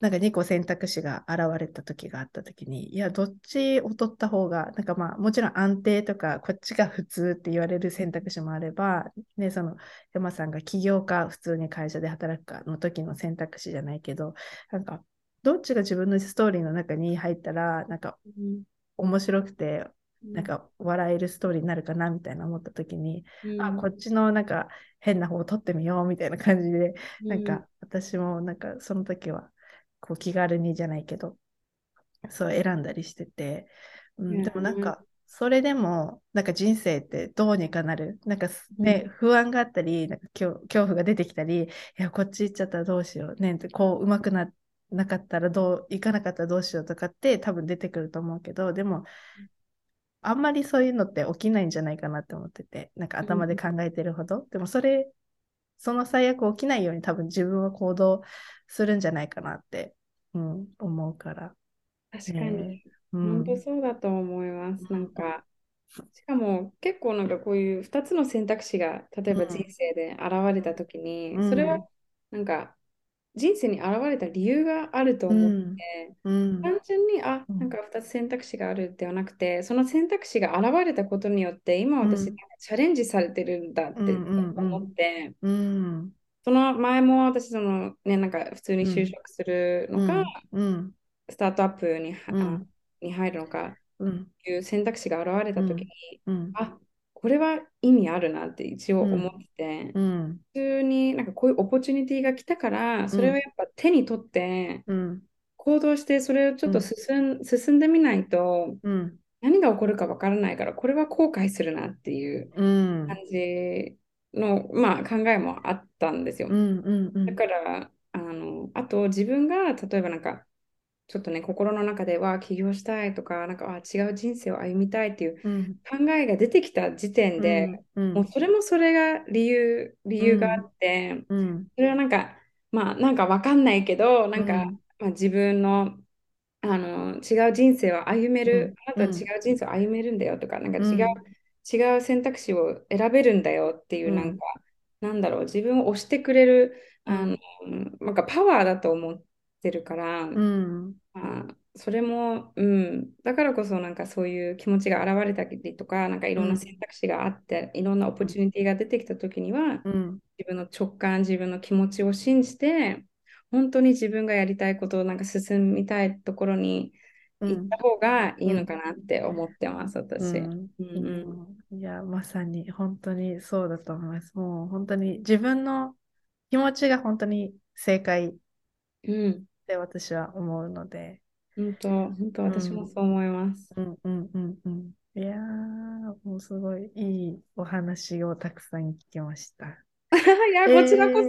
なんか2個選択肢が現れた時があった時に、いや、どっちを取った方が、なんかまあ、もちろん安定とか、こっちが普通って言われる選択肢もあれば、ね、その山さんが起業か普通に会社で働くかの時の選択肢じゃないけど、なんかどっちが自分のストーリーの中に入ったら、なんか、面白くて、なんか笑えるストーリーになるかなみたいな思った時に、うん、あこっちのなんか変な方を撮ってみようみたいな感じで、うん、なん。か私もなんかその時はこう気軽にじゃないけどそう選んだりしてて、うん、でもなんかそれでもなんか人生ってどうにかなる。なんかね、不安があったりなんか恐怖が出てきたりいやこっち行っちゃったらどうしようねってこう上手くななかったらどう、行かなかったらどうしようとかって多分出てくると思うけど、でも、あんまりそういうのって起きないんじゃないかなって思ってて、なんか頭で考えてるほど。うん、でもそれ、その最悪起きないように多分自分は行動するんじゃないかなって、うん、思うから。確かに、うん、本当そうだと思います。うん、なんか、しかも結構なんかこういう2つの選択肢が例えば人生で現れた時に、それはなんか人生に現れた理由があると思って、うん、単純にあなんか2つ選択肢があるではなくてその選択肢が現れたことによって今私、チャレンジされてるんだって思って、その前も私そのねなんか普通に就職するのか、スタートアップに,、に入るのかいう選択肢が現れた時に、あこれは意味あるなって一応思ってて、うん、普通になんかこういうオポチュニティが来たから、それをやっぱ手に取って行動してそれをちょっと進,、進んでみないと、何が起こるかわからないからこれは後悔するなっていう感じの、まあ、考えもあったんですよ。だからあのあと自分が例えばなんかちょっとね、心の中では起業したいとか、なんかあ違う人生を歩みたいっていう考えが出てきた時点で、うんうん、もうそれもそれが理由、理由があって、うん、それはなんか、まあなんかわかんないけど、なんか、まあ、自分のあの違う人生を歩める、あなたは違う人生を歩めるんだよとか、なんか違う、違う選択肢を選べるんだよっていう、なんか、なんだろう、自分を押してくれる、あの、なんかパワーだと思ってるから、まあ、それも、うん、だからこそなんかそういう気持ちが現れたりとか、なんかいろんな選択肢があって、いろんなオポチュニティが出てきたときには、自分の直感、自分の気持ちを信じて、本当に自分がやりたいことをなんか進みたいところに行った方がいいのかなって思ってます、私。いや、まさに本当にそうだと思います。もう本当に自分の気持ちが本当に正解って私は思うので。本当、本当私もそう思います。うんうんうんうん。いやもうすごいいいお話をたくさん聞きました。いや、こちらこそ。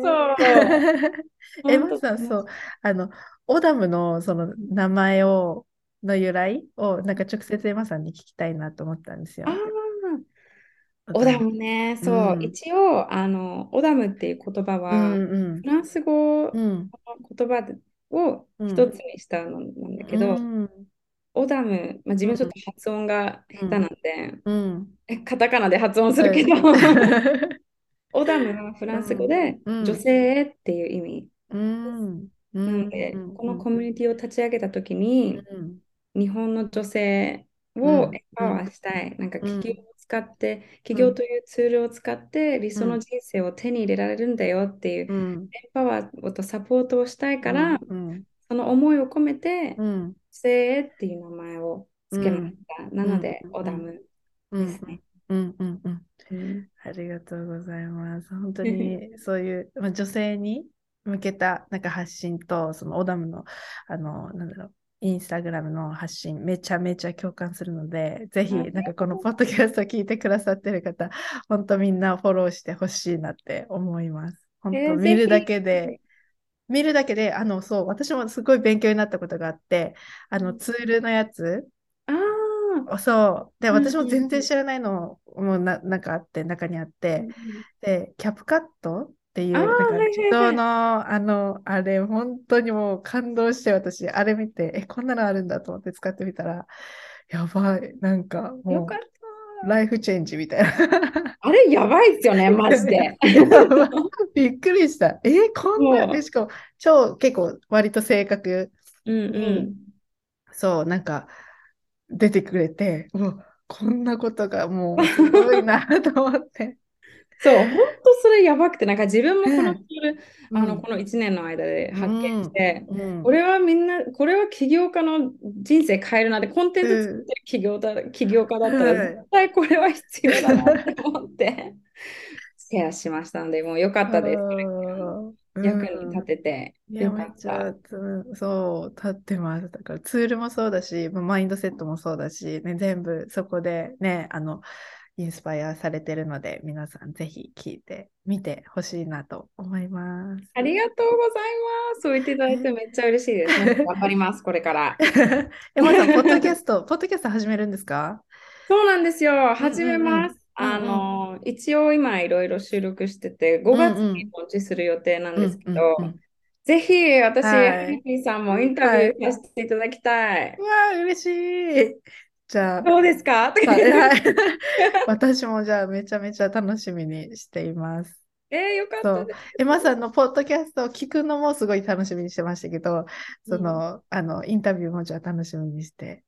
えー、まさん、そう、あの、オダムのその名前を、の由来を、なんか直接エマさんに聞きたいなと思ったんですよ。あオダムね、そう、うん、一応、あの、オダムっていう言葉は、うんうん、フランス語の言葉を一つにしたのなんだけど、うん、オダム、まあ、自分ちょっと発音が下手なんで、うん、カタカナで発音するけど、オ ダムはフランス語で女性っていう意味。なので、このコミュニティを立ち上げたときに、日本の女性をエンパワーしたい。なんか企業を使って、企業というツールを使って理想の人生を手に入れられるんだよっていう、エンパワーとサポートをしたいから、その思いを込めて、女性っていう名前をつけました。なので、オダムですね。うん。うん。うん。ありがとうございます。本当に そういう、まあ、女性に向けたなんか発信と、そのオダムの、あの、なんだろう、インスタグラムの発信、めちゃめちゃ共感するので、ぜひ、なんかこのポッドキャストを聞いてくださってる方、本当みんなフォローしてほしいなって思います。本当、見るだけで、見るだけで、あの、そう、私もすごい勉強になったことがあって、あの、ツールのやつ、そう。で、私も全然知らないのもななんかあって、中にあって、で、キャプカットっていう、なんか人の、あの、あれ、本当にもう感動して、私、あれ見て、え、こんなのあるんだと思って使ってみたら、やばい、なんかもう、ライフチェンジみたいな。あれ、やばいっすよね、マジで。びっくりした。えこんな、でしかも、超結構、割と正確。うんうん。そう、なんか、出てくれて、うこんなことがもうすごいなと思って。そう、本当それやばくて、なんか自分もこのツール、うん、あのこの1年の間で発見して、うん、これはみんな、これは起業家の人生変えるなって、コンテンツ作ってる起業だ、起業家だったら、絶対これは必要だなって思って、シェアしましたので、もうよかったです。役に立ててよかった。そう、立ってます。だからツールもそうだし、マインドセットもそうだし、ね、全部そこでね、あの、インスパイアされてるので、皆さんぜひ聞いてみてほしいなと思います。ありがとうございます。そう言っていただいてめっちゃ嬉しいです。わかります、これから。え、まさポッドキャスト、ポッドキャスト始めるんですか？そうなんですよ。始めます。あの、一応今いろいろ収録してて、5月にローチする予定なんですけど、ぜひ私、ハリピーさんもインタビューさせていただきたい。うわ、嬉しい。じゃあ、どうですか？私もじゃあめちゃめちゃ楽しみにしています。えー、よかった。エマさんのポッドキャストを聞くのもすごい楽しみにしてましたけど、その、うん、あの、インタビューもじゃあ楽しみにして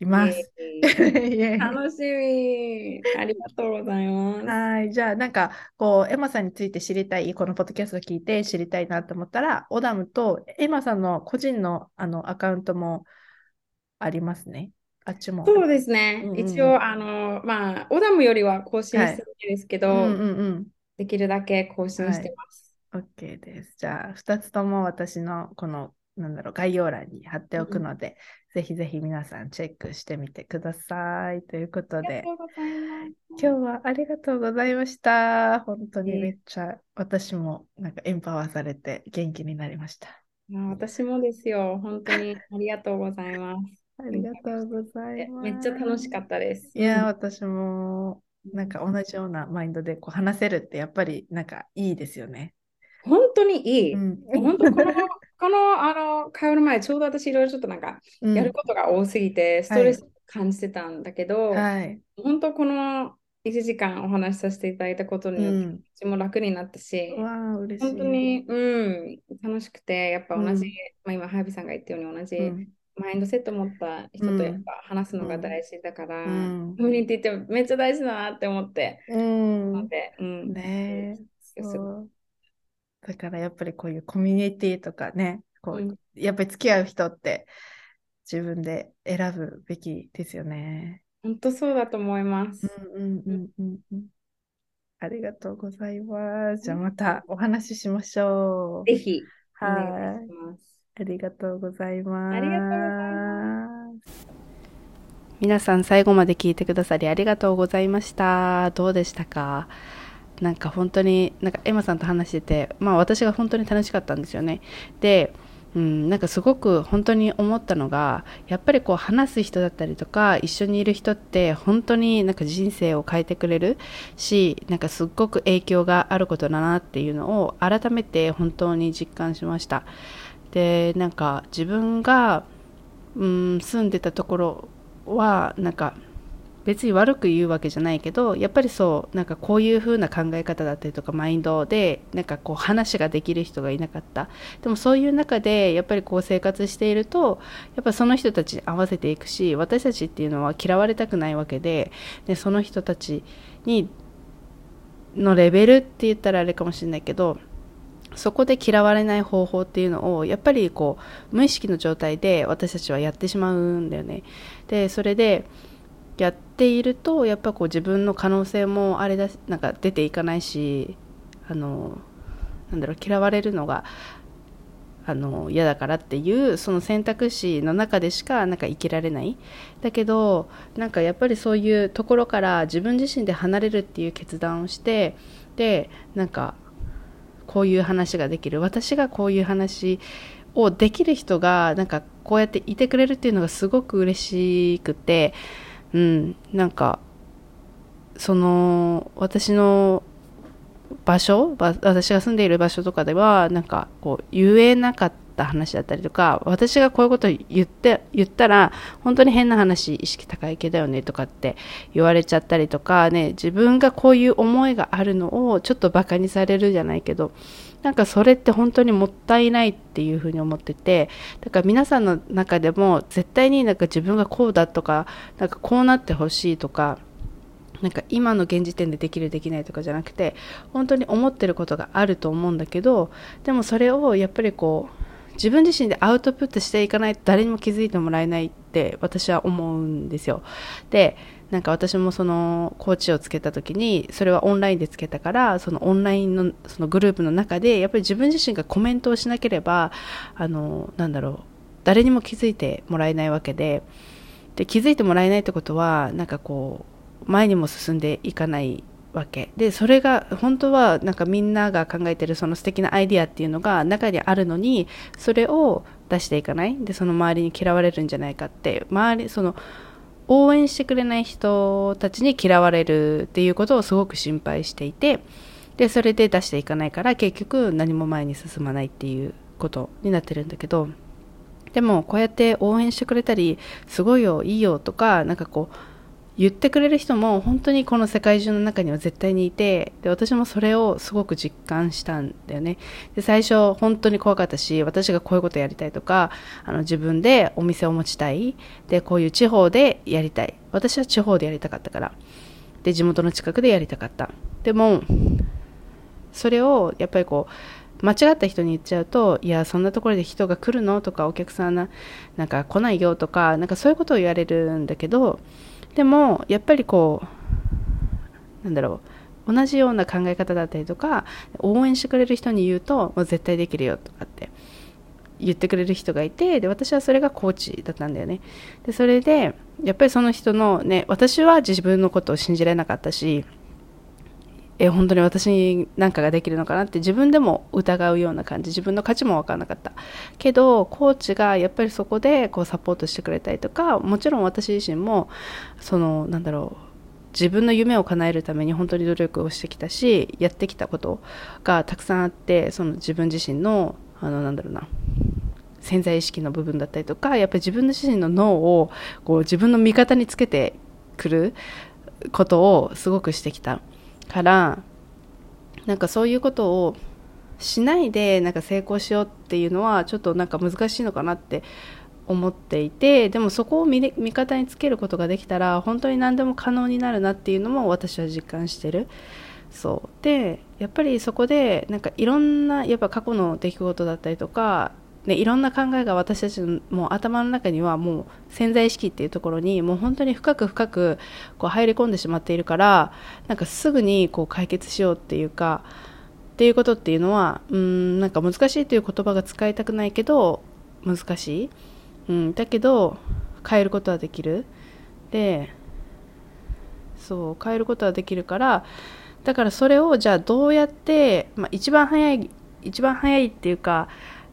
います。楽しみ。ありがとうございます。はい。じゃあ、なんか、こう、エマさんについて知りたい、このポッドキャストを聞いて知りたいなと思ったら、オダムとエマさんの個人のあのアカウントもありますね。あっちも。そうですね。うんうん、一応、あの、まあ、オダムよりは更新してるんですけど、はいうんうんうん、できるだけ更新してます。はい、OK です。じゃあ、2つとも私のこのなんだろう、概要欄に貼っておくので、ぜひぜひ皆さんチェックしてみてください。ということで、今日はありがとうございました。本当にめっちゃ私もなんかエンパワーされて元気になりました。私もですよ。本当にありがとうございます。ありがとうございます。めっちゃ楽しかったです。いや、私もなんか同じようなマインドでこう話せるってやっぱりなんかいいですよね。本当にいい。うん、本当この、この、あの、会話の前、ちょうど私いろいろちょっとなんか、やることが多すぎて、ストレス感じてたんだけど、はい、本当この1時間お話しさせていただいたことによって、気持ちも楽になったし、うん、本当に、うん、楽しくて、やっぱ同じ、うん、まあ、今、ハービーさんが言ったように同じ、マインドセット持った人とやっぱ話すのが大事だから、うん、コミュニティってめっちゃ大事だなって思って。うん。で、うん、ねだからやっぱりこういうコミュニティとかね、こう、うん、やっぱり付き合う人って自分で選ぶべきですよね。本当そうだと思います。うんうんうんうんうん。ありがとうございます。じゃあまたお話ししましょう。ぜひ。はい。ありがとうございます。ありがとうございます。皆さん最後まで聞いてくださりありがとうございました。どうでしたか？なんか本当に、なんかエマさんと話してて、まあ私が本当に楽しかったんですよね。で、うん、なんかすごく本当に思ったのがやっぱりこう話す人だったりとか一緒にいる人って本当になんか人生を変えてくれるしなんかすっごく影響があることだなっていうのを改めて本当に実感しましたでなんか自分が、うん、住んでたところはなんか別に悪く言うわけじゃないけどやっぱりそうなんかこういう風な考え方だったりとかマインドでなんかこう話ができる人がいなかった。でもそういう中でやっぱりこう生活しているとやっぱその人たちに合わせていくし私たちっていうのは嫌われたくないわけででその人たちにのレベルって言ったらあれかもしれないけどそこで嫌われない方法っていうのをやっぱりこう無意識の状態で私たちはやってしまうんだよね。でそれでやっているとやっぱこう自分の可能性もあれだなんか出ていかないしあのなんだろう嫌われるのがあの嫌だからっていうその選択肢の中でしかなんか生きられない。だけどなんかやっぱりそういうところから自分自身で離れるっていう決断をしてでなんかこういう話ができる私がこういう話をできる人がなんかこうやっていてくれるっていうのがすごく嬉しくてうん、なんか、その、私の場所、私が住んでいる場所とかでは、なんか、こう、言えなかったた話だったりとか、私がこういうこと言って、言ったら、本当に変な話、意識高い系だよねとかって言われちゃったりとか、ね、自分がこういう思いがあるのをちょっと馬鹿にされるじゃないけど、なんかそれって本当にもったいないっていうふうに思っててだから皆さんの中でも絶対になんか自分がこうだとかなんかこうなってほしいとかなんか今の現時点でできるできないとかじゃなくて本当に思ってることがあると思うんだけどでもそれをやっぱりこう自分自身でアウトプットしていかないと誰にも気づいてもらえないって私は思うんですよ。でなんか私もそのコーチをつけた時にそれはオンラインでつけたからそのオンラインのそのグループの中でやっぱり自分自身がコメントをしなければあのなんだろう誰にも気づいてもらえないわけでで気づいてもらえないってことはなんかこう前にも進んでいかないわけ。でそれが本当はなんかみんなが考えてるその素敵なアイディアっていうのが中にあるのにそれを出していかない。でその周りに嫌われるんじゃないかって。周りその応援してくれない人たちに嫌われるっていうことをすごく心配していてでそれで出していかないから結局何も前に進まないっていうことになってるんだけどでもこうやって応援してくれたりすごいよいいよとかなんかこう言ってくれる人も本当にこの世界中の中には絶対にいてで私もそれをすごく実感したんだよね。で最初本当に怖かったし私がこういうことやりたいとかあの自分でお店を持ちたい。でこういう地方でやりたい。私は地方でやりたかったから。で地元の近くでやりたかった。でもそれをやっぱりこう間違った人に言っちゃうと、いや、そんなところで人が来るの？とか、お客さんな、なんか来ないよ？とか、なんかそういうことを言われるんだけど、でもやっぱりこうなんだろう同じような考え方だったりとか応援してくれる人に言うともう絶対できるよとかって言ってくれる人がいてで私はそれがコーチだったんだよね。でそれでやっぱりその人のね私は自分のことを信じられなかったしえ本当に私に何かができるのかなって自分でも疑うような感じ自分の価値も分からなかった。けどコーチがやっぱりそこでこうサポートしてくれたりとかもちろん私自身もそのなんだろう自分の夢を叶えるために本当に努力をしてきたしやってきたことがたくさんあってその自分自身のあのなんだろうな潜在意識の部分だったりとかやっぱり自分自身の脳をこう自分の味方につけてくることをすごくしてきた。からなんかそういうことをしないでなんか成功しようっていうのはちょっとなんか難しいのかなって思っていてでもそこを味方につけることができたら本当に何でも可能になるなっていうのも私は実感してる。そう。でやっぱりそこでなんかいろんなやっぱ過去の出来事だったりとかね、いろんな考えが私たちのもう頭の中にはもう潜在意識っていうところにもう本当に深く深くこう入り込んでしまっているからなんかすぐにこう解決しようっていうかっていうことっていうのはうんなんか難しいという言葉が使いたくないけど難しい。うん、だけど変えることはできる。でそう変えることはできるからだからそれをじゃあどうやって、まあ、一番早い一番早いっていうか、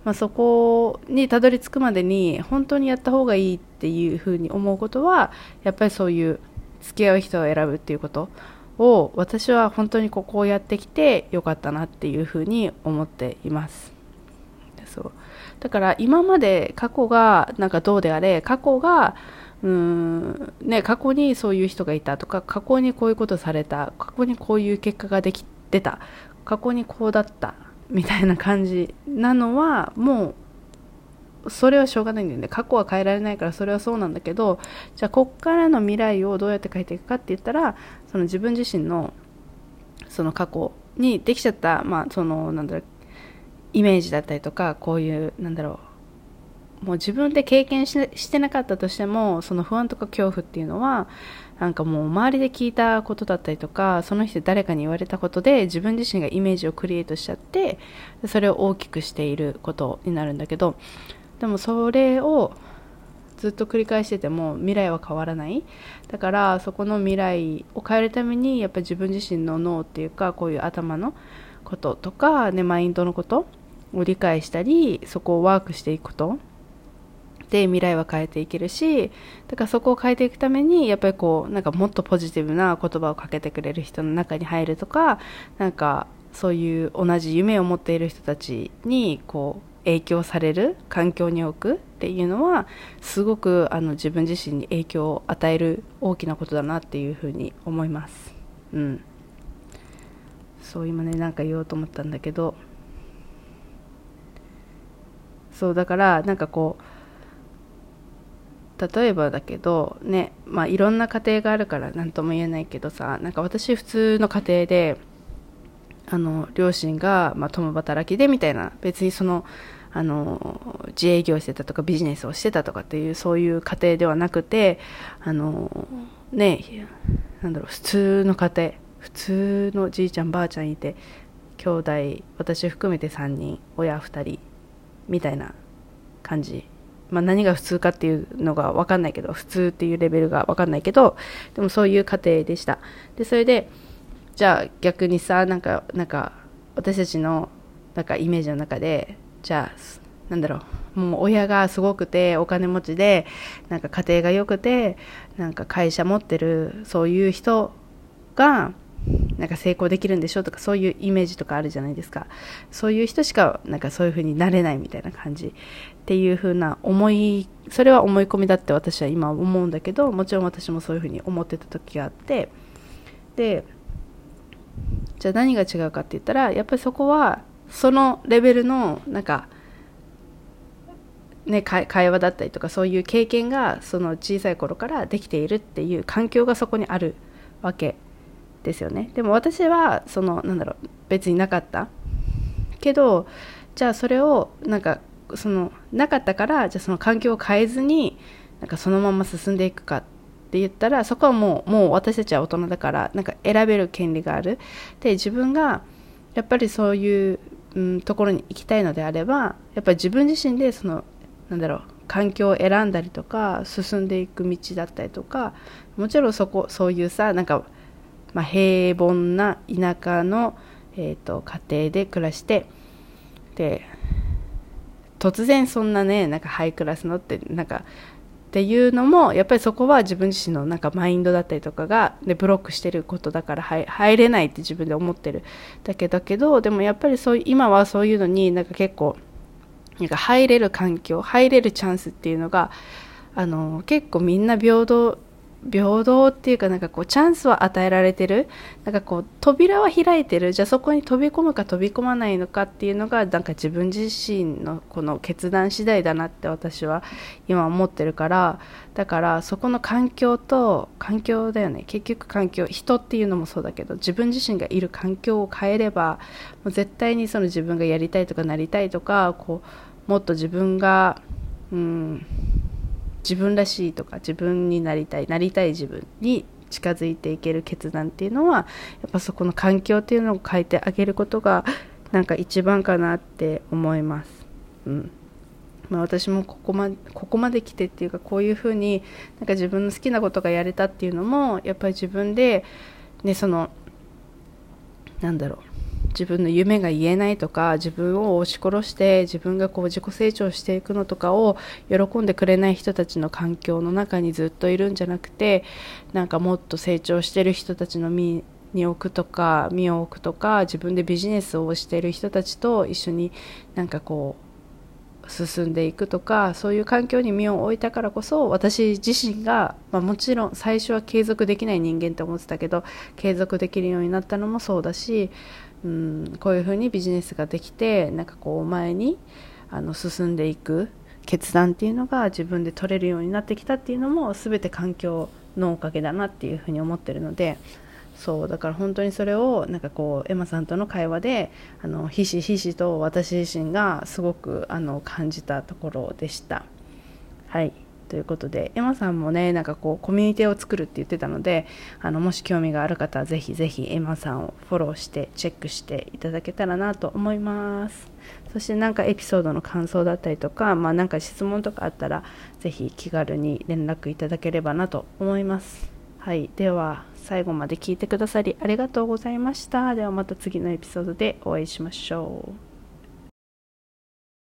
まあ、そこにたどり着くまでに本当にやった方がいいっていうふうに思うことはやっぱりそういう付き合う人を選ぶっていうことを私は本当にここをやってきてよかったなっていうふうに思っています。そうだから今まで過去がなんかどうであれ過去がうーんね、過去にそういう人がいたとか過去にこういうことされた過去にこういう結果ができてた過去にこうだったみたいな感じなのはもうそれはしょうがないんだよね。過去は変えられないからそれはそうなんだけどじゃあこっからの未来をどうやって変えていくかって言ったらその自分自身のその過去にできちゃったまあそのなんだろうイメージだったりとかこういうなんだろうもう自分で経験してなかったとしてもその不安とか恐怖っていうのはなんかもう周りで聞いたことだったりとかその人誰かに言われたことで自分自身がイメージをクリエイトしちゃってそれを大きくしていることになるんだけどでもそれをずっと繰り返してても未来は変わらない。だからそこの未来を変えるためにやっぱり自分自身の脳っていうかこういう頭のこととか、ね、マインドのことを理解したりそこをワークしていくこと。で未来は変えていけるしだからそこを変えていくためにやっぱりこうなんかもっとポジティブな言葉をかけてくれる人の中に入るとかなんかそういう同じ夢を持っている人たちにこう影響される環境に置くっていうのはすごくあの自分自身に影響を与える大きなことだなっていうふうに思います。うん、そう今ねなんか言おうと思ったんだけどそうだからなんかこう例えばだけどねまあいろんな家庭があるから何とも言えないけどさなんか私普通の家庭であの両親が、まあ、共働きでみたいな別にそのあの自営業してたとかビジネスをしてたとかっていうそういう家庭ではなくてあのねなんだろう普通の家庭普通のじいちゃんばあちゃんいて兄弟私含めて3人親2人みたいな感じ。まあ、何が普通かっていうのが分かんないけど普通っていうレベルが分かんないけどでもそういう過程でした。でそれでじゃあ逆にさなんかなんか私たちのなんかイメージの中でじゃあなんだろうもう親がすごくてお金持ちでなんか家庭が良くてなんか会社持ってるそういう人がなんか成功できるんでしょとかそういうイメージとかあるじゃないですか。そういう人しかなんかそういう風になれないみたいな感じ。っていう風な思いそれは思い込みだって私は今思うんだけどもちろん私もそういう風に思ってた時があって。でじゃあ何が違うかって言ったらやっぱりそこはそのレベルのなんかね、会話だったりとかそういう経験がその小さい頃からできているっていう環境がそこにあるわけ。ですよね。でも私はそのなんだろう別になかった。けどじゃあそれをなんかそのなかったからじゃあその環境を変えずになんかそのまま進んでいくかって言ったらそこはもうもう私たちは大人だからなんか選べる権利がある。で自分がやっぱりそういう、うん、ところに行きたいのであればやっぱり自分自身でそのなんだろう環境を選んだりとか進んでいく道だったりとかもちろんそこそういうさなんかまあ、平凡な田舎の、えーと、家庭で暮らしてで突然そんなねなんかハイクラスのってなんかっていうのもやっぱりそこは自分自身のなんかマインドだったりとかがでブロックしてることだから入れないって自分で思ってる。だけだけどでもやっぱりそう今はそういうのになんか結構なんか入れる環境入れるチャンスっていうのがあの結構みんな平等平等っていうかなんかこうチャンスは与えられてる。なんかこう扉は開いてる。じゃあそこに飛び込むか飛び込まないのかっていうのがなんか自分自身のこの決断次第だなって私は今思ってるから。だからそこの環境と環境だよね。結局環境人っていうのもそうだけど自分自身がいる環境を変えればもう絶対にその自分がやりたいとかなりたいとかこうもっと自分がうん自分らしいとか自分になりたいなりたい自分に近づいていける決断っていうのはやっぱそこの環境っていうのを変えてあげることがなんか一番かなって思います。うんまあ、私もここまここまで来てっていうかこういうふうになんか自分の好きなことがやれたっていうのもやっぱり自分で、ね、そのなんだろう自分の夢が言えないとか自分を押し殺して自分がこう自己成長していくのとかを喜んでくれない人たちの環境の中にずっといるんじゃなくてなんかもっと成長してる人たちの身に置くとか身を置くとか自分でビジネスをしている人たちと一緒になんかこう進んでいくとかそういう環境に身を置いたからこそ私自身が、まあ、もちろん最初は継続できない人間って思ってたけど継続できるようになったのもそうだしうん、こういうふうにビジネスができてなんかこう前にあの進んでいく決断っていうのが自分で取れるようになってきたっていうのも全て環境のおかげだなっていうふうに思ってるのでそうだから本当にそれをなんかこうエマさんとの会話であのひしひしと私自身がすごくあの感じたところでした。はいということで、エマさんもね、なんかこう、コミュニティを作るって言ってたので、あの、もし興味がある方は、ぜひぜひエマさんをフォローして、チェックしていただけたらなと思います。そしてなんかエピソードの感想だったりとか、まあなんか質問とかあったら、ぜひ気軽に連絡いただければなと思います。はい。では、最後まで聞いてくださりありがとうございました。ではまた次のエピソードでお会いしましょう。